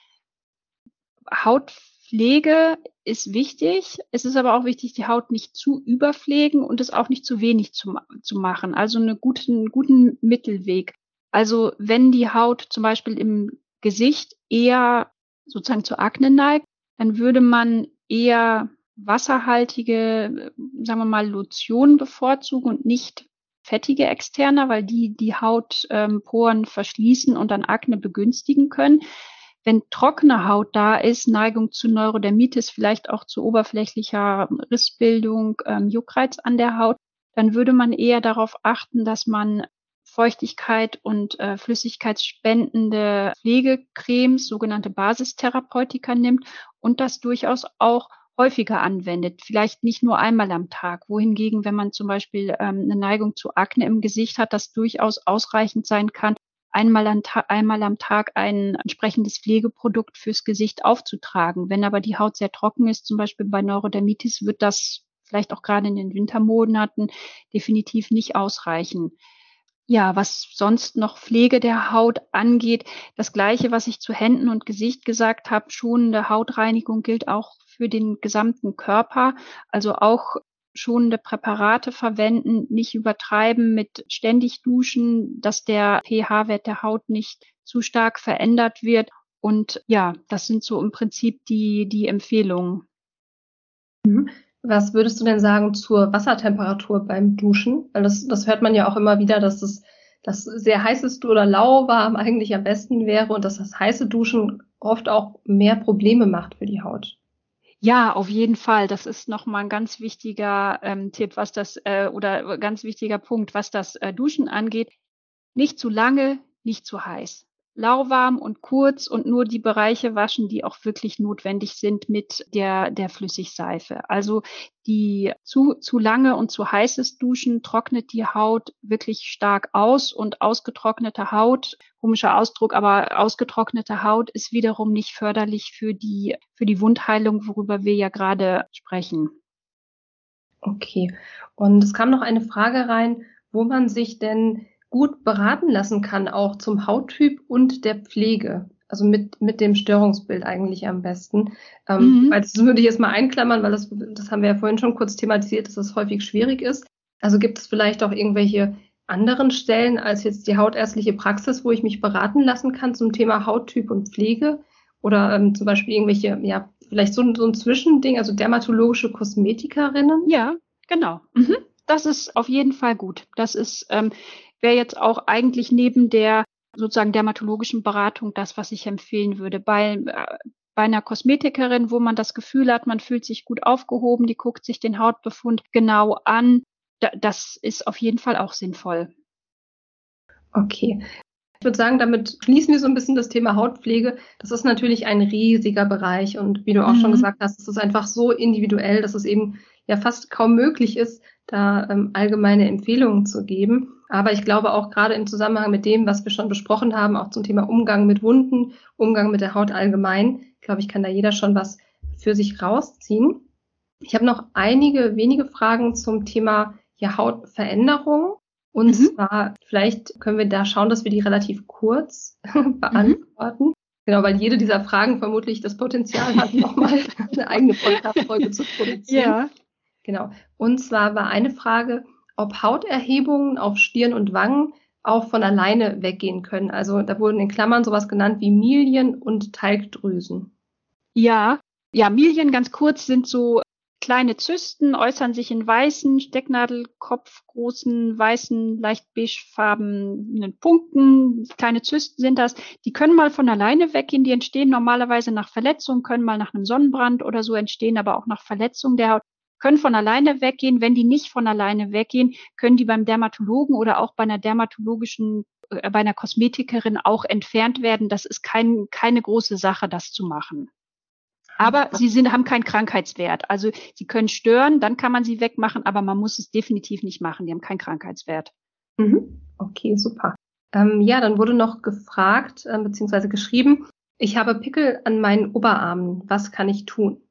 Hautpflege ist wichtig. Es ist aber auch wichtig, die Haut nicht zu überpflegen und es auch nicht zu wenig zu, zu machen. Also einen guten, guten Mittelweg. Also wenn die Haut zum Beispiel im Gesicht eher sozusagen zu Akne neigt, dann würde man eher wasserhaltige, sagen wir mal, Lotion bevorzugen und nicht fettige externer, weil die die Hautporen ähm, verschließen und dann Akne begünstigen können. Wenn trockene Haut da ist, Neigung zu Neurodermitis, vielleicht auch zu oberflächlicher Rissbildung, ähm, Juckreiz an der Haut, dann würde man eher darauf achten, dass man Feuchtigkeit und äh, flüssigkeitsspendende Pflegecremes, sogenannte Basistherapeutika nimmt und das durchaus auch häufiger anwendet, vielleicht nicht nur einmal am Tag. Wohingegen, wenn man zum Beispiel ähm, eine Neigung zu Akne im Gesicht hat, das durchaus ausreichend sein kann, einmal, an einmal am Tag ein entsprechendes Pflegeprodukt fürs Gesicht aufzutragen. Wenn aber die Haut sehr trocken ist, zum Beispiel bei Neurodermitis, wird das vielleicht auch gerade in den Wintermonaten definitiv nicht ausreichen. Ja, was sonst noch Pflege der Haut angeht, das gleiche, was ich zu Händen und Gesicht gesagt habe, schonende Hautreinigung gilt auch für den gesamten Körper, also auch schonende Präparate verwenden, nicht übertreiben mit ständig duschen, dass der pH-Wert der Haut nicht zu stark verändert wird. Und ja, das sind so im Prinzip die, die Empfehlungen. Was würdest du denn sagen zur Wassertemperatur beim Duschen? Weil das, das hört man ja auch immer wieder, dass es das sehr heißes oder lauwarm eigentlich am besten wäre und dass das heiße Duschen oft auch mehr Probleme macht für die Haut. Ja, auf jeden Fall. Das ist nochmal ein ganz wichtiger ähm, Tipp, was das äh, oder ganz wichtiger Punkt, was das äh, Duschen angeht. Nicht zu lange, nicht zu heiß lauwarm und kurz und nur die Bereiche waschen, die auch wirklich notwendig sind mit der, der Flüssigseife. Also die zu, zu lange und zu heißes Duschen trocknet die Haut wirklich stark aus und ausgetrocknete Haut, komischer Ausdruck, aber ausgetrocknete Haut ist wiederum nicht förderlich für die, für die Wundheilung, worüber wir ja gerade sprechen. Okay. Und es kam noch eine Frage rein, wo man sich denn gut beraten lassen kann, auch zum Hauttyp und der Pflege. Also mit, mit dem Störungsbild eigentlich am besten. Ähm, mhm. Weil das würde ich jetzt mal einklammern, weil das, das haben wir ja vorhin schon kurz thematisiert, dass das häufig schwierig ist. Also gibt es vielleicht auch irgendwelche anderen Stellen als jetzt die hautärztliche Praxis, wo ich mich beraten lassen kann zum Thema Hauttyp und Pflege? Oder ähm, zum Beispiel irgendwelche, ja, vielleicht so, so ein Zwischending, also dermatologische Kosmetikerinnen? Ja, genau. Mhm. Das ist auf jeden Fall gut. Das ist, ähm, wäre jetzt auch eigentlich neben der sozusagen dermatologischen Beratung das, was ich empfehlen würde. Bei, äh, bei einer Kosmetikerin, wo man das Gefühl hat, man fühlt sich gut aufgehoben, die guckt sich den Hautbefund genau an, da, das ist auf jeden Fall auch sinnvoll. Okay. Ich würde sagen, damit schließen wir so ein bisschen das Thema Hautpflege. Das ist natürlich ein riesiger Bereich und wie du auch mhm. schon gesagt hast, es ist einfach so individuell, dass es eben ja fast kaum möglich ist, da ähm, allgemeine Empfehlungen zu geben. Aber ich glaube auch gerade im Zusammenhang mit dem, was wir schon besprochen haben, auch zum Thema Umgang mit Wunden, Umgang mit der Haut allgemein, glaube ich, kann da jeder schon was für sich rausziehen. Ich habe noch einige wenige Fragen zum Thema ja, Hautveränderung. Und mhm. zwar, vielleicht können wir da schauen, dass wir die relativ kurz beantworten. Mhm. Genau, weil jede dieser Fragen vermutlich das Potenzial hat, nochmal eine eigene Podcast-Folge zu produzieren. Ja. Genau. Und zwar war eine Frage, ob Hauterhebungen auf Stirn und Wangen auch von alleine weggehen können. Also da wurden in Klammern sowas genannt wie Milien und Talgdrüsen. Ja, ja, Milien ganz kurz sind so kleine Zysten, äußern sich in weißen, Stecknadelkopf großen, weißen, leicht beigefarbenen Punkten. Kleine Zysten sind das. Die können mal von alleine weggehen. Die entstehen normalerweise nach Verletzung, können mal nach einem Sonnenbrand oder so entstehen, aber auch nach Verletzung der Haut können von alleine weggehen. Wenn die nicht von alleine weggehen, können die beim Dermatologen oder auch bei einer dermatologischen, äh, bei einer Kosmetikerin auch entfernt werden. Das ist kein, keine große Sache, das zu machen. Aber sie sind, haben keinen Krankheitswert. Also sie können stören, dann kann man sie wegmachen, aber man muss es definitiv nicht machen. Die haben keinen Krankheitswert. Mhm. Okay, super. Ähm, ja, dann wurde noch gefragt äh, bzw. geschrieben, ich habe Pickel an meinen Oberarmen. Was kann ich tun?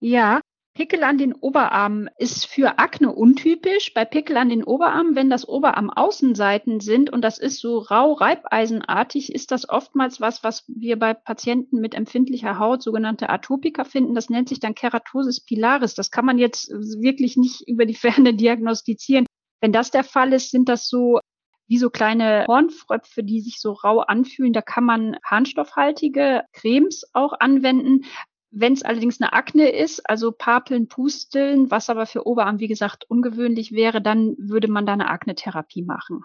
Ja, Pickel an den Oberarmen ist für Akne untypisch. Bei Pickel an den Oberarmen, wenn das Oberarm-Außenseiten sind und das ist so rau reibeisenartig, ist das oftmals was, was wir bei Patienten mit empfindlicher Haut, sogenannte Atopika finden. Das nennt sich dann Keratosis pilaris. Das kann man jetzt wirklich nicht über die Ferne diagnostizieren. Wenn das der Fall ist, sind das so wie so kleine Hornfröpfe, die sich so rau anfühlen. Da kann man harnstoffhaltige Cremes auch anwenden. Wenn es allerdings eine Akne ist, also Papeln, Pusteln, was aber für Oberarm, wie gesagt, ungewöhnlich wäre, dann würde man da eine Aknetherapie machen.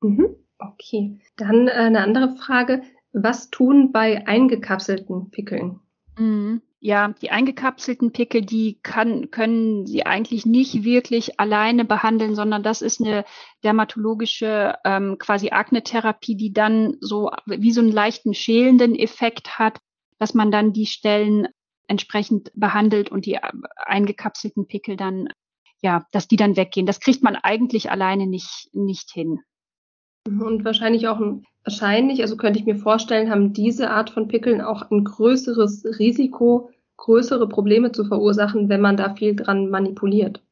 Mhm. Okay. Dann äh, eine andere Frage. Was tun bei eingekapselten Pickeln? Mhm. Ja, die eingekapselten Pickel, die kann, können Sie eigentlich nicht wirklich alleine behandeln, sondern das ist eine dermatologische ähm, quasi Aknetherapie, die dann so wie so einen leichten schälenden Effekt hat, dass man dann die Stellen entsprechend behandelt und die äh, eingekapselten Pickel dann, ja, dass die dann weggehen. Das kriegt man eigentlich alleine nicht, nicht hin. Und wahrscheinlich auch ein, wahrscheinlich, also könnte ich mir vorstellen, haben diese Art von Pickeln auch ein größeres Risiko, größere Probleme zu verursachen, wenn man da viel dran manipuliert.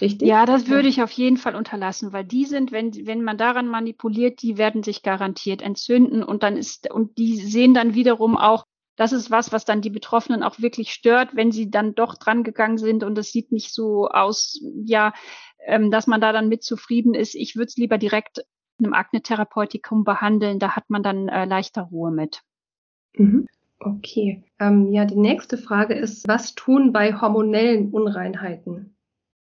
Richtig? Ja, das würde ich auf jeden Fall unterlassen, weil die sind, wenn, wenn man daran manipuliert, die werden sich garantiert entzünden und dann ist, und die sehen dann wiederum auch, das ist was, was dann die Betroffenen auch wirklich stört, wenn sie dann doch dran gegangen sind und es sieht nicht so aus, ja, ähm, dass man da dann mit zufrieden ist. Ich würde es lieber direkt einem Akne-Therapeutikum behandeln, da hat man dann äh, leichter Ruhe mit. Mhm. Okay. Ähm, ja, die nächste Frage ist, was tun bei hormonellen Unreinheiten?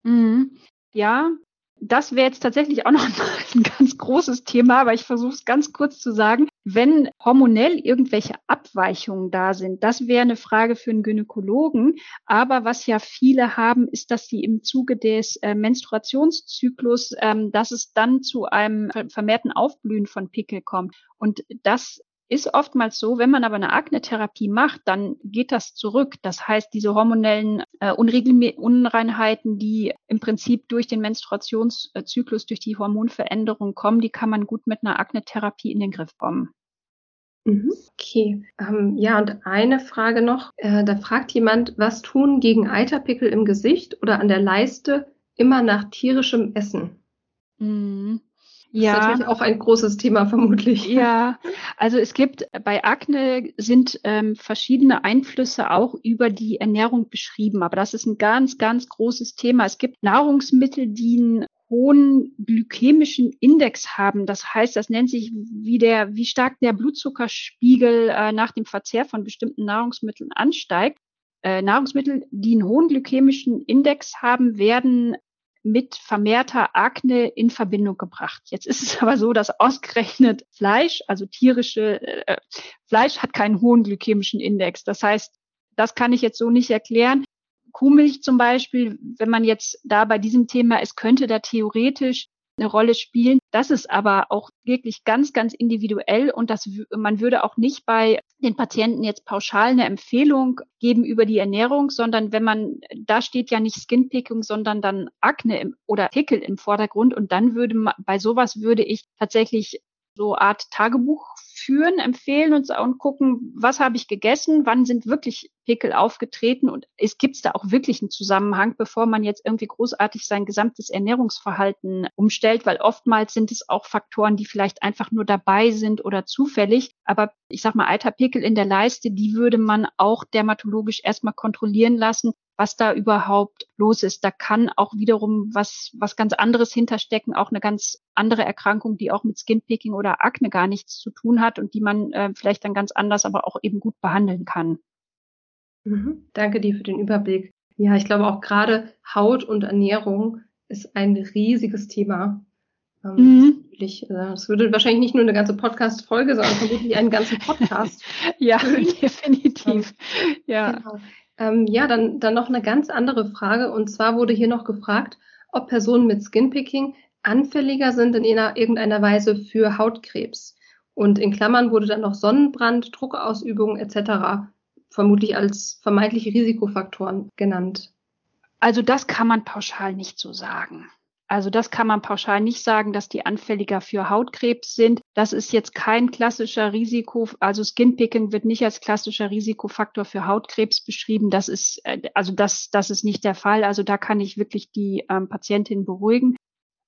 Mhm. Ja, das wäre jetzt tatsächlich auch noch ein ganz großes Thema, aber ich versuche es ganz kurz zu sagen. Wenn hormonell irgendwelche Abweichungen da sind, das wäre eine Frage für einen Gynäkologen. Aber was ja viele haben, ist, dass sie im Zuge des äh, Menstruationszyklus, ähm, dass es dann zu einem vermehrten Aufblühen von Pickel kommt. Und das ist oftmals so, wenn man aber eine Akne-Therapie macht, dann geht das zurück. Das heißt, diese hormonellen äh, Unreinheiten, die im Prinzip durch den Menstruationszyklus, durch die Hormonveränderung kommen, die kann man gut mit einer Akne-Therapie in den Griff kommen. Mhm. Okay. Ähm, ja, und eine Frage noch. Äh, da fragt jemand, was tun gegen Eiterpickel im Gesicht oder an der Leiste immer nach tierischem Essen? Mhm. Ja. Das ist natürlich auch ein großes Thema vermutlich. Ja, also es gibt bei Akne sind ähm, verschiedene Einflüsse auch über die Ernährung beschrieben, aber das ist ein ganz, ganz großes Thema. Es gibt Nahrungsmittel, die einen hohen glykämischen Index haben. Das heißt, das nennt sich, wie der, wie stark der Blutzuckerspiegel äh, nach dem Verzehr von bestimmten Nahrungsmitteln ansteigt. Äh, Nahrungsmittel, die einen hohen glykämischen Index haben, werden mit vermehrter Akne in Verbindung gebracht. Jetzt ist es aber so, dass ausgerechnet Fleisch, also tierische äh, Fleisch hat keinen hohen glykämischen Index. Das heißt, das kann ich jetzt so nicht erklären. Kuhmilch zum Beispiel, wenn man jetzt da bei diesem Thema ist, könnte da theoretisch eine Rolle spielen. Das ist aber auch wirklich ganz, ganz individuell und das, man würde auch nicht bei den Patienten jetzt pauschal eine Empfehlung geben über die Ernährung, sondern wenn man, da steht ja nicht Skinpicking, sondern dann Akne im, oder Pickel im Vordergrund und dann würde man, bei sowas würde ich tatsächlich so Art Tagebuch führen, empfehlen und, und gucken, was habe ich gegessen, wann sind wirklich Pickel aufgetreten und es gibt da auch wirklich einen Zusammenhang, bevor man jetzt irgendwie großartig sein gesamtes Ernährungsverhalten umstellt, weil oftmals sind es auch Faktoren, die vielleicht einfach nur dabei sind oder zufällig. Aber ich sag mal, Eiterpickel in der Leiste, die würde man auch dermatologisch erstmal kontrollieren lassen, was da überhaupt los ist. Da kann auch wiederum was, was ganz anderes hinterstecken, auch eine ganz andere Erkrankung, die auch mit Skinpicking oder Akne gar nichts zu tun hat und die man äh, vielleicht dann ganz anders, aber auch eben gut behandeln kann. Mhm. Danke dir für den Überblick. Ja, ich glaube auch gerade Haut und Ernährung ist ein riesiges Thema. Ähm, mhm. Äh, das würde wahrscheinlich nicht nur eine ganze Podcast-Folge, sondern vermutlich einen ganzen Podcast. ja, definitiv. Ja. Genau. Ähm, ja, dann, dann noch eine ganz andere Frage. Und zwar wurde hier noch gefragt, ob Personen mit Skinpicking anfälliger sind in irgendeiner Weise für Hautkrebs. Und in Klammern wurde dann noch Sonnenbrand, Druckausübung etc. vermutlich als vermeintliche Risikofaktoren genannt. Also das kann man pauschal nicht so sagen. Also das kann man pauschal nicht sagen, dass die anfälliger für Hautkrebs sind. Das ist jetzt kein klassischer Risiko, also Skinpicking wird nicht als klassischer Risikofaktor für Hautkrebs beschrieben. Das ist, äh, also das, das ist nicht der Fall. Also da kann ich wirklich die ähm, Patientin beruhigen.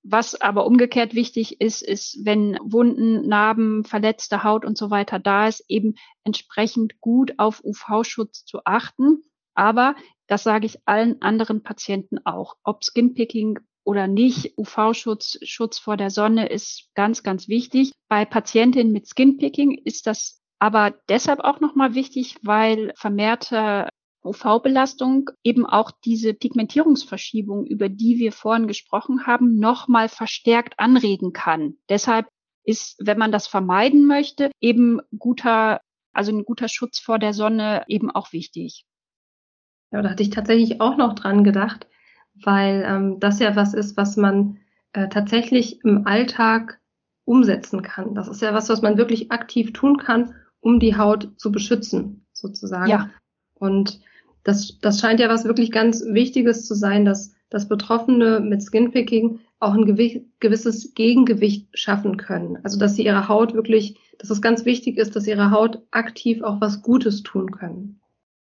Was aber umgekehrt wichtig ist, ist, wenn Wunden, Narben, verletzte Haut und so weiter da ist, eben entsprechend gut auf UV-Schutz zu achten. Aber das sage ich allen anderen Patienten auch. Ob Skinpicking oder nicht. UV-Schutz, Schutz vor der Sonne ist ganz, ganz wichtig. Bei Patientinnen mit Skinpicking ist das Aber deshalb auch nochmal wichtig, weil vermehrte UV-Belastung eben auch diese Pigmentierungsverschiebung, über die wir vorhin gesprochen haben, nochmal verstärkt anregen kann. Deshalb ist, wenn man das vermeiden möchte, eben guter, also ein guter Schutz vor der Sonne eben auch wichtig. Ja, da hatte ich tatsächlich auch noch dran gedacht, weil ähm, das ja was ist, was man äh, tatsächlich im Alltag umsetzen kann. Das ist ja was, was man wirklich aktiv tun kann, um die Haut zu beschützen, sozusagen. Ja. Und das, das scheint ja was wirklich ganz Wichtiges zu sein, dass, dass Betroffene mit Skinpicking auch ein gewisses Gegengewicht schaffen können. Also dass sie ihre Haut wirklich, dass es ganz wichtig ist, dass ihre Haut aktiv auch was Gutes tun können.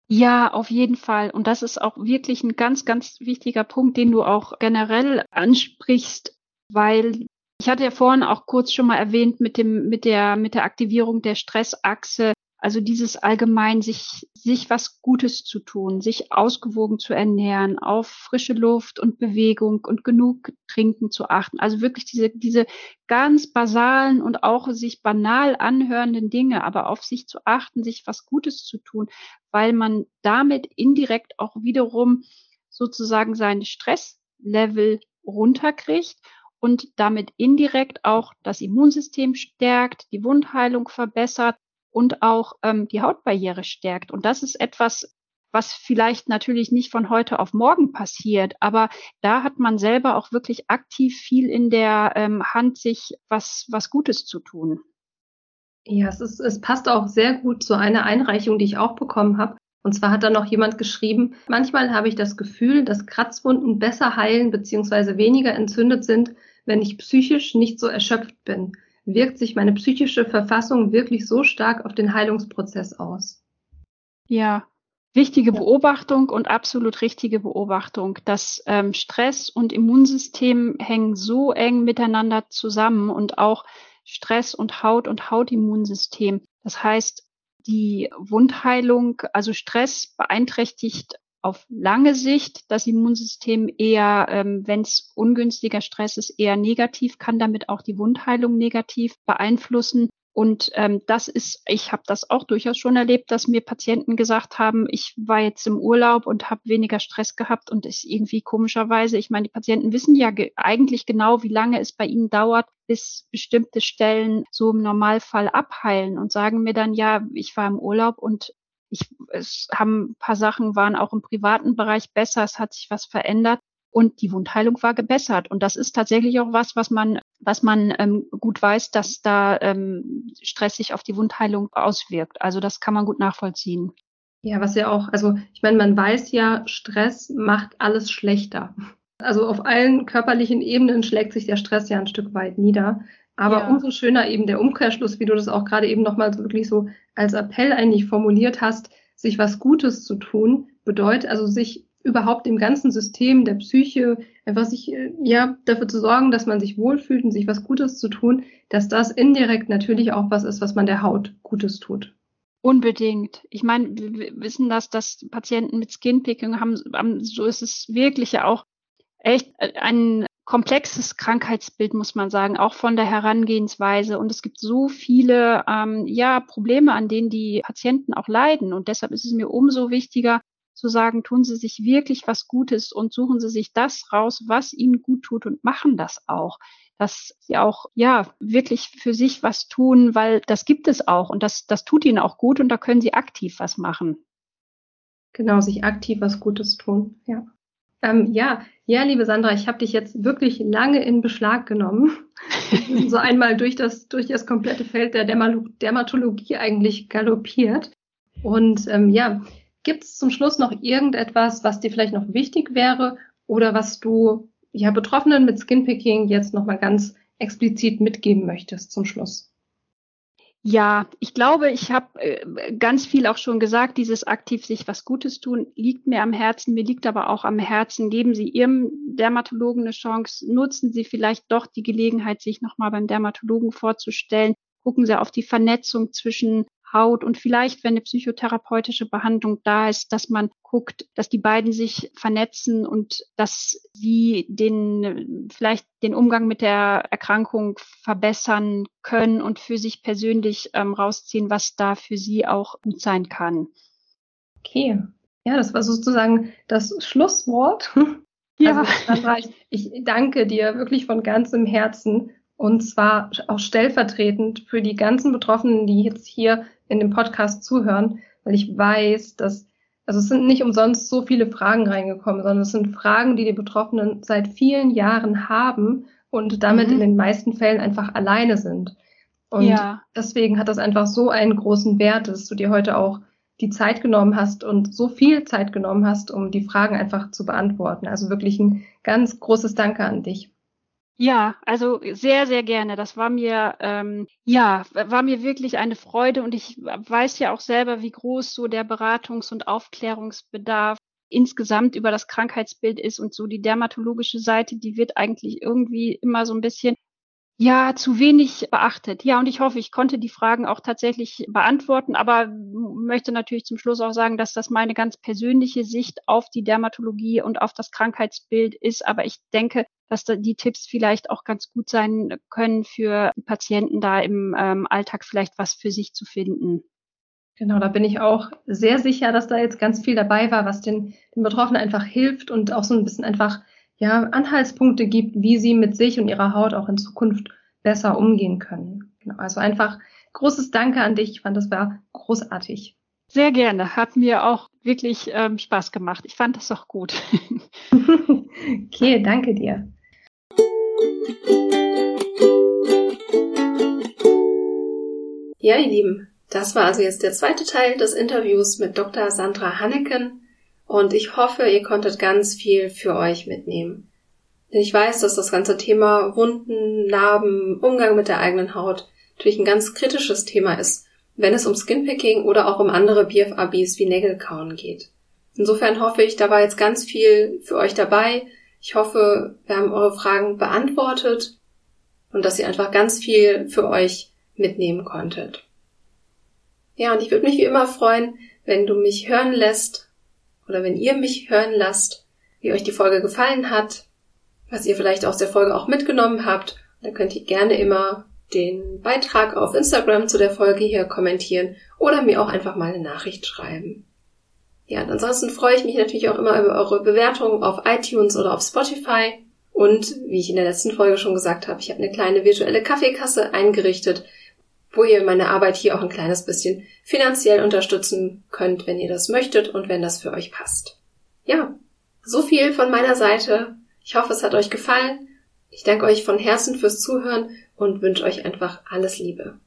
Ja, auf jeden Fall. Und das ist auch wirklich ein ganz, ganz wichtiger Punkt, den du auch generell ansprichst, weil ich hatte ja vorhin auch kurz schon mal erwähnt mit dem, mit der, mit der Aktivierung der Stressachse. Also dieses allgemein, sich, sich was Gutes zu tun, sich ausgewogen zu ernähren, auf frische Luft und Bewegung und genug Trinken zu achten. Also wirklich diese, diese ganz basalen und auch sich banal anhörenden Dinge, aber auf sich zu achten, sich was Gutes zu tun, weil man damit indirekt auch wiederum sozusagen seine Stresslevel runterkriegt und damit indirekt auch das Immunsystem stärkt, die Wundheilung verbessert und auch ähm, die Hautbarriere stärkt. Und das ist etwas, was vielleicht natürlich nicht von heute auf morgen passiert, aber da hat man selber auch wirklich aktiv viel in der ähm, Hand, sich was, was Gutes zu tun. Ja, es, ist, es passt auch sehr gut zu einer Einreichung, die ich auch bekommen habe. Und zwar hat da noch jemand geschrieben, manchmal habe ich das Gefühl, dass Kratzwunden besser heilen bzw. weniger entzündet sind, wenn ich psychisch nicht so erschöpft bin? Wirkt sich meine psychische Verfassung wirklich so stark auf den Heilungsprozess aus? Ja, wichtige. Beobachtung und absolut richtige Beobachtung. dass ähm, Stress und Immunsystem hängen so eng miteinander zusammen und auch Stress und Haut und Hautimmunsystem. Das heißt, die Wundheilung, also Stress beeinträchtigt auf lange Sicht das Immunsystem eher, ähm, wenn es ungünstiger Stress ist, eher negativ, kann damit auch die Wundheilung negativ beeinflussen. Und ähm, das ist, ich habe das auch durchaus schon erlebt, dass mir Patienten gesagt haben, ich war jetzt im Urlaub und habe weniger Stress gehabt und ist irgendwie komischerweise, ich meine, die Patienten wissen ja ge eigentlich genau, wie lange es bei ihnen dauert, bis bestimmte Stellen so im Normalfall abheilen und sagen mir dann, ja, ich war im Urlaub und ich, es haben ein paar Sachen waren auch im privaten Bereich besser, es hat sich was verändert und die Wundheilung war gebessert. Und das ist tatsächlich auch was, was man, was man ähm, gut weiß, dass da ähm, Stress sich auf die Wundheilung auswirkt. Also das kann man gut nachvollziehen. Ja, was ja auch, also ich meine, man weiß ja, Stress macht alles schlechter. Also auf allen körperlichen Ebenen schlägt sich der Stress ja ein Stück weit nieder. Aber ja. umso schöner eben der Umkehrschluss, wie du das auch gerade eben nochmal wirklich so als Appell eigentlich formuliert hast, sich was Gutes zu tun, bedeutet also sich überhaupt im ganzen System der Psyche einfach sich, äh, ja, dafür zu sorgen, dass man sich wohlfühlt und sich was Gutes zu tun, dass das indirekt natürlich auch was ist, was man der Haut Gutes tut. Unbedingt. Ich meine, wir wissen das, dass Patienten mit Skinpicking haben, haben, so ist es wirklich ja auch echt ein komplexes Krankheitsbild, muss man sagen, auch von der Herangehensweise. Und es gibt so viele ähm, ja, Probleme, an denen die Patienten auch leiden. Und deshalb ist es mir umso wichtiger zu sagen, tun Sie sich wirklich was Gutes und suchen Sie sich das raus, was Ihnen gut tut und machen das auch. Dass Sie auch, ja, wirklich für sich was tun, weil das gibt es auch und das, das tut Ihnen auch gut und da können Sie aktiv was machen. Genau, sich aktiv was Gutes tun, ja. Ähm, ja, ja, liebe Sandra, ich habe dich jetzt wirklich lange in Beschlag genommen. so einmal durch das, durch das komplette Feld der Dermatologie eigentlich galoppiert. Und ähm, ja, gibt es zum Schluss noch irgendetwas, was dir vielleicht noch wichtig wäre oder was du ja Betroffenen mit Skinpicking jetzt nochmal ganz explizit mitgeben möchtest zum Schluss? Ja, ich glaube, ich habe äh, ganz viel auch schon gesagt. Dieses aktiv sich was Gutes tun liegt mir am Herzen. Mir liegt aber auch am Herzen. Geben Sie Ihrem Dermatologen eine Chance. Nutzen Sie vielleicht doch die Gelegenheit, sich nochmal beim Dermatologen vorzustellen. Gucken Sie auf die Vernetzung zwischen Haut und vielleicht, wenn eine psychotherapeutische Behandlung da ist, dass man guckt, dass die beiden sich vernetzen und dass sie den, vielleicht den Umgang mit der Erkrankung verbessern können und für sich persönlich ähm, rausziehen, was da für sie auch gut sein kann. Okay. Ja, das war sozusagen das Schlusswort. Ja. Also, Sandra, ich, ich danke dir wirklich von ganzem Herzen und zwar auch stellvertretend für die ganzen Betroffenen, die jetzt hier in dem Podcast zuhören, weil ich weiß, dass, also es sind nicht umsonst so viele Fragen reingekommen, sondern es sind Fragen, die die Betroffenen seit vielen Jahren haben und damit mhm. in den meisten Fällen einfach alleine sind. Und ja. deswegen hat das einfach so einen großen Wert, dass du dir heute auch die Zeit genommen hast und so viel Zeit genommen hast, um die Fragen einfach zu beantworten. Also wirklich ein ganz großes Danke an dich. Ja, also sehr, sehr gerne. Das war mir, ähm, ja, war mir wirklich eine Freude und ich weiß ja auch selber, wie groß so der Beratungs- und Aufklärungsbedarf insgesamt über das Krankheitsbild ist und so die dermatologische Seite, die wird eigentlich irgendwie immer so ein bisschen ja, zu wenig beachtet. Ja, und ich hoffe, ich konnte die Fragen auch tatsächlich beantworten, aber möchte natürlich zum Schluss auch sagen, dass das meine ganz persönliche Sicht auf die Dermatologie und auf das Krankheitsbild ist. Aber ich denke, dass da die Tipps vielleicht auch ganz gut sein können für die Patienten da im ähm, Alltag vielleicht was für sich zu finden. Genau, da bin ich auch sehr sicher, dass da jetzt ganz viel dabei war, was den, den Betroffenen einfach hilft und auch so ein bisschen einfach ja, Anhaltspunkte gibt, wie sie mit sich und ihrer Haut auch in Zukunft besser umgehen können. Genau, also einfach großes Danke an dich. Ich fand, das war großartig. Sehr gerne. Hat mir auch wirklich ähm, Spaß gemacht. Ich fand das auch gut. okay, danke dir. Ja, ihr Lieben, das war also jetzt der zweite Teil des Interviews mit Dr. Sandra Hanneken und ich hoffe, ihr konntet ganz viel für euch mitnehmen. Denn ich weiß, dass das ganze Thema Wunden, Narben, Umgang mit der eigenen Haut natürlich ein ganz kritisches Thema ist, wenn es um Skinpicking oder auch um andere BFABs wie Nägelkauen geht. Insofern hoffe ich, da war jetzt ganz viel für euch dabei. Ich hoffe, wir haben eure Fragen beantwortet und dass ihr einfach ganz viel für euch mitnehmen konntet. Ja, und ich würde mich wie immer freuen, wenn du mich hören lässt oder wenn ihr mich hören lasst, wie euch die Folge gefallen hat, was ihr vielleicht aus der Folge auch mitgenommen habt. Dann könnt ihr gerne immer den Beitrag auf Instagram zu der Folge hier kommentieren oder mir auch einfach mal eine Nachricht schreiben. Ja, ansonsten freue ich mich natürlich auch immer über eure Bewertungen auf iTunes oder auf Spotify. Und wie ich in der letzten Folge schon gesagt habe, ich habe eine kleine virtuelle Kaffeekasse eingerichtet, wo ihr meine Arbeit hier auch ein kleines bisschen finanziell unterstützen könnt, wenn ihr das möchtet und wenn das für euch passt. Ja, so viel von meiner Seite. Ich hoffe, es hat euch gefallen. Ich danke euch von Herzen fürs Zuhören und wünsche euch einfach alles Liebe.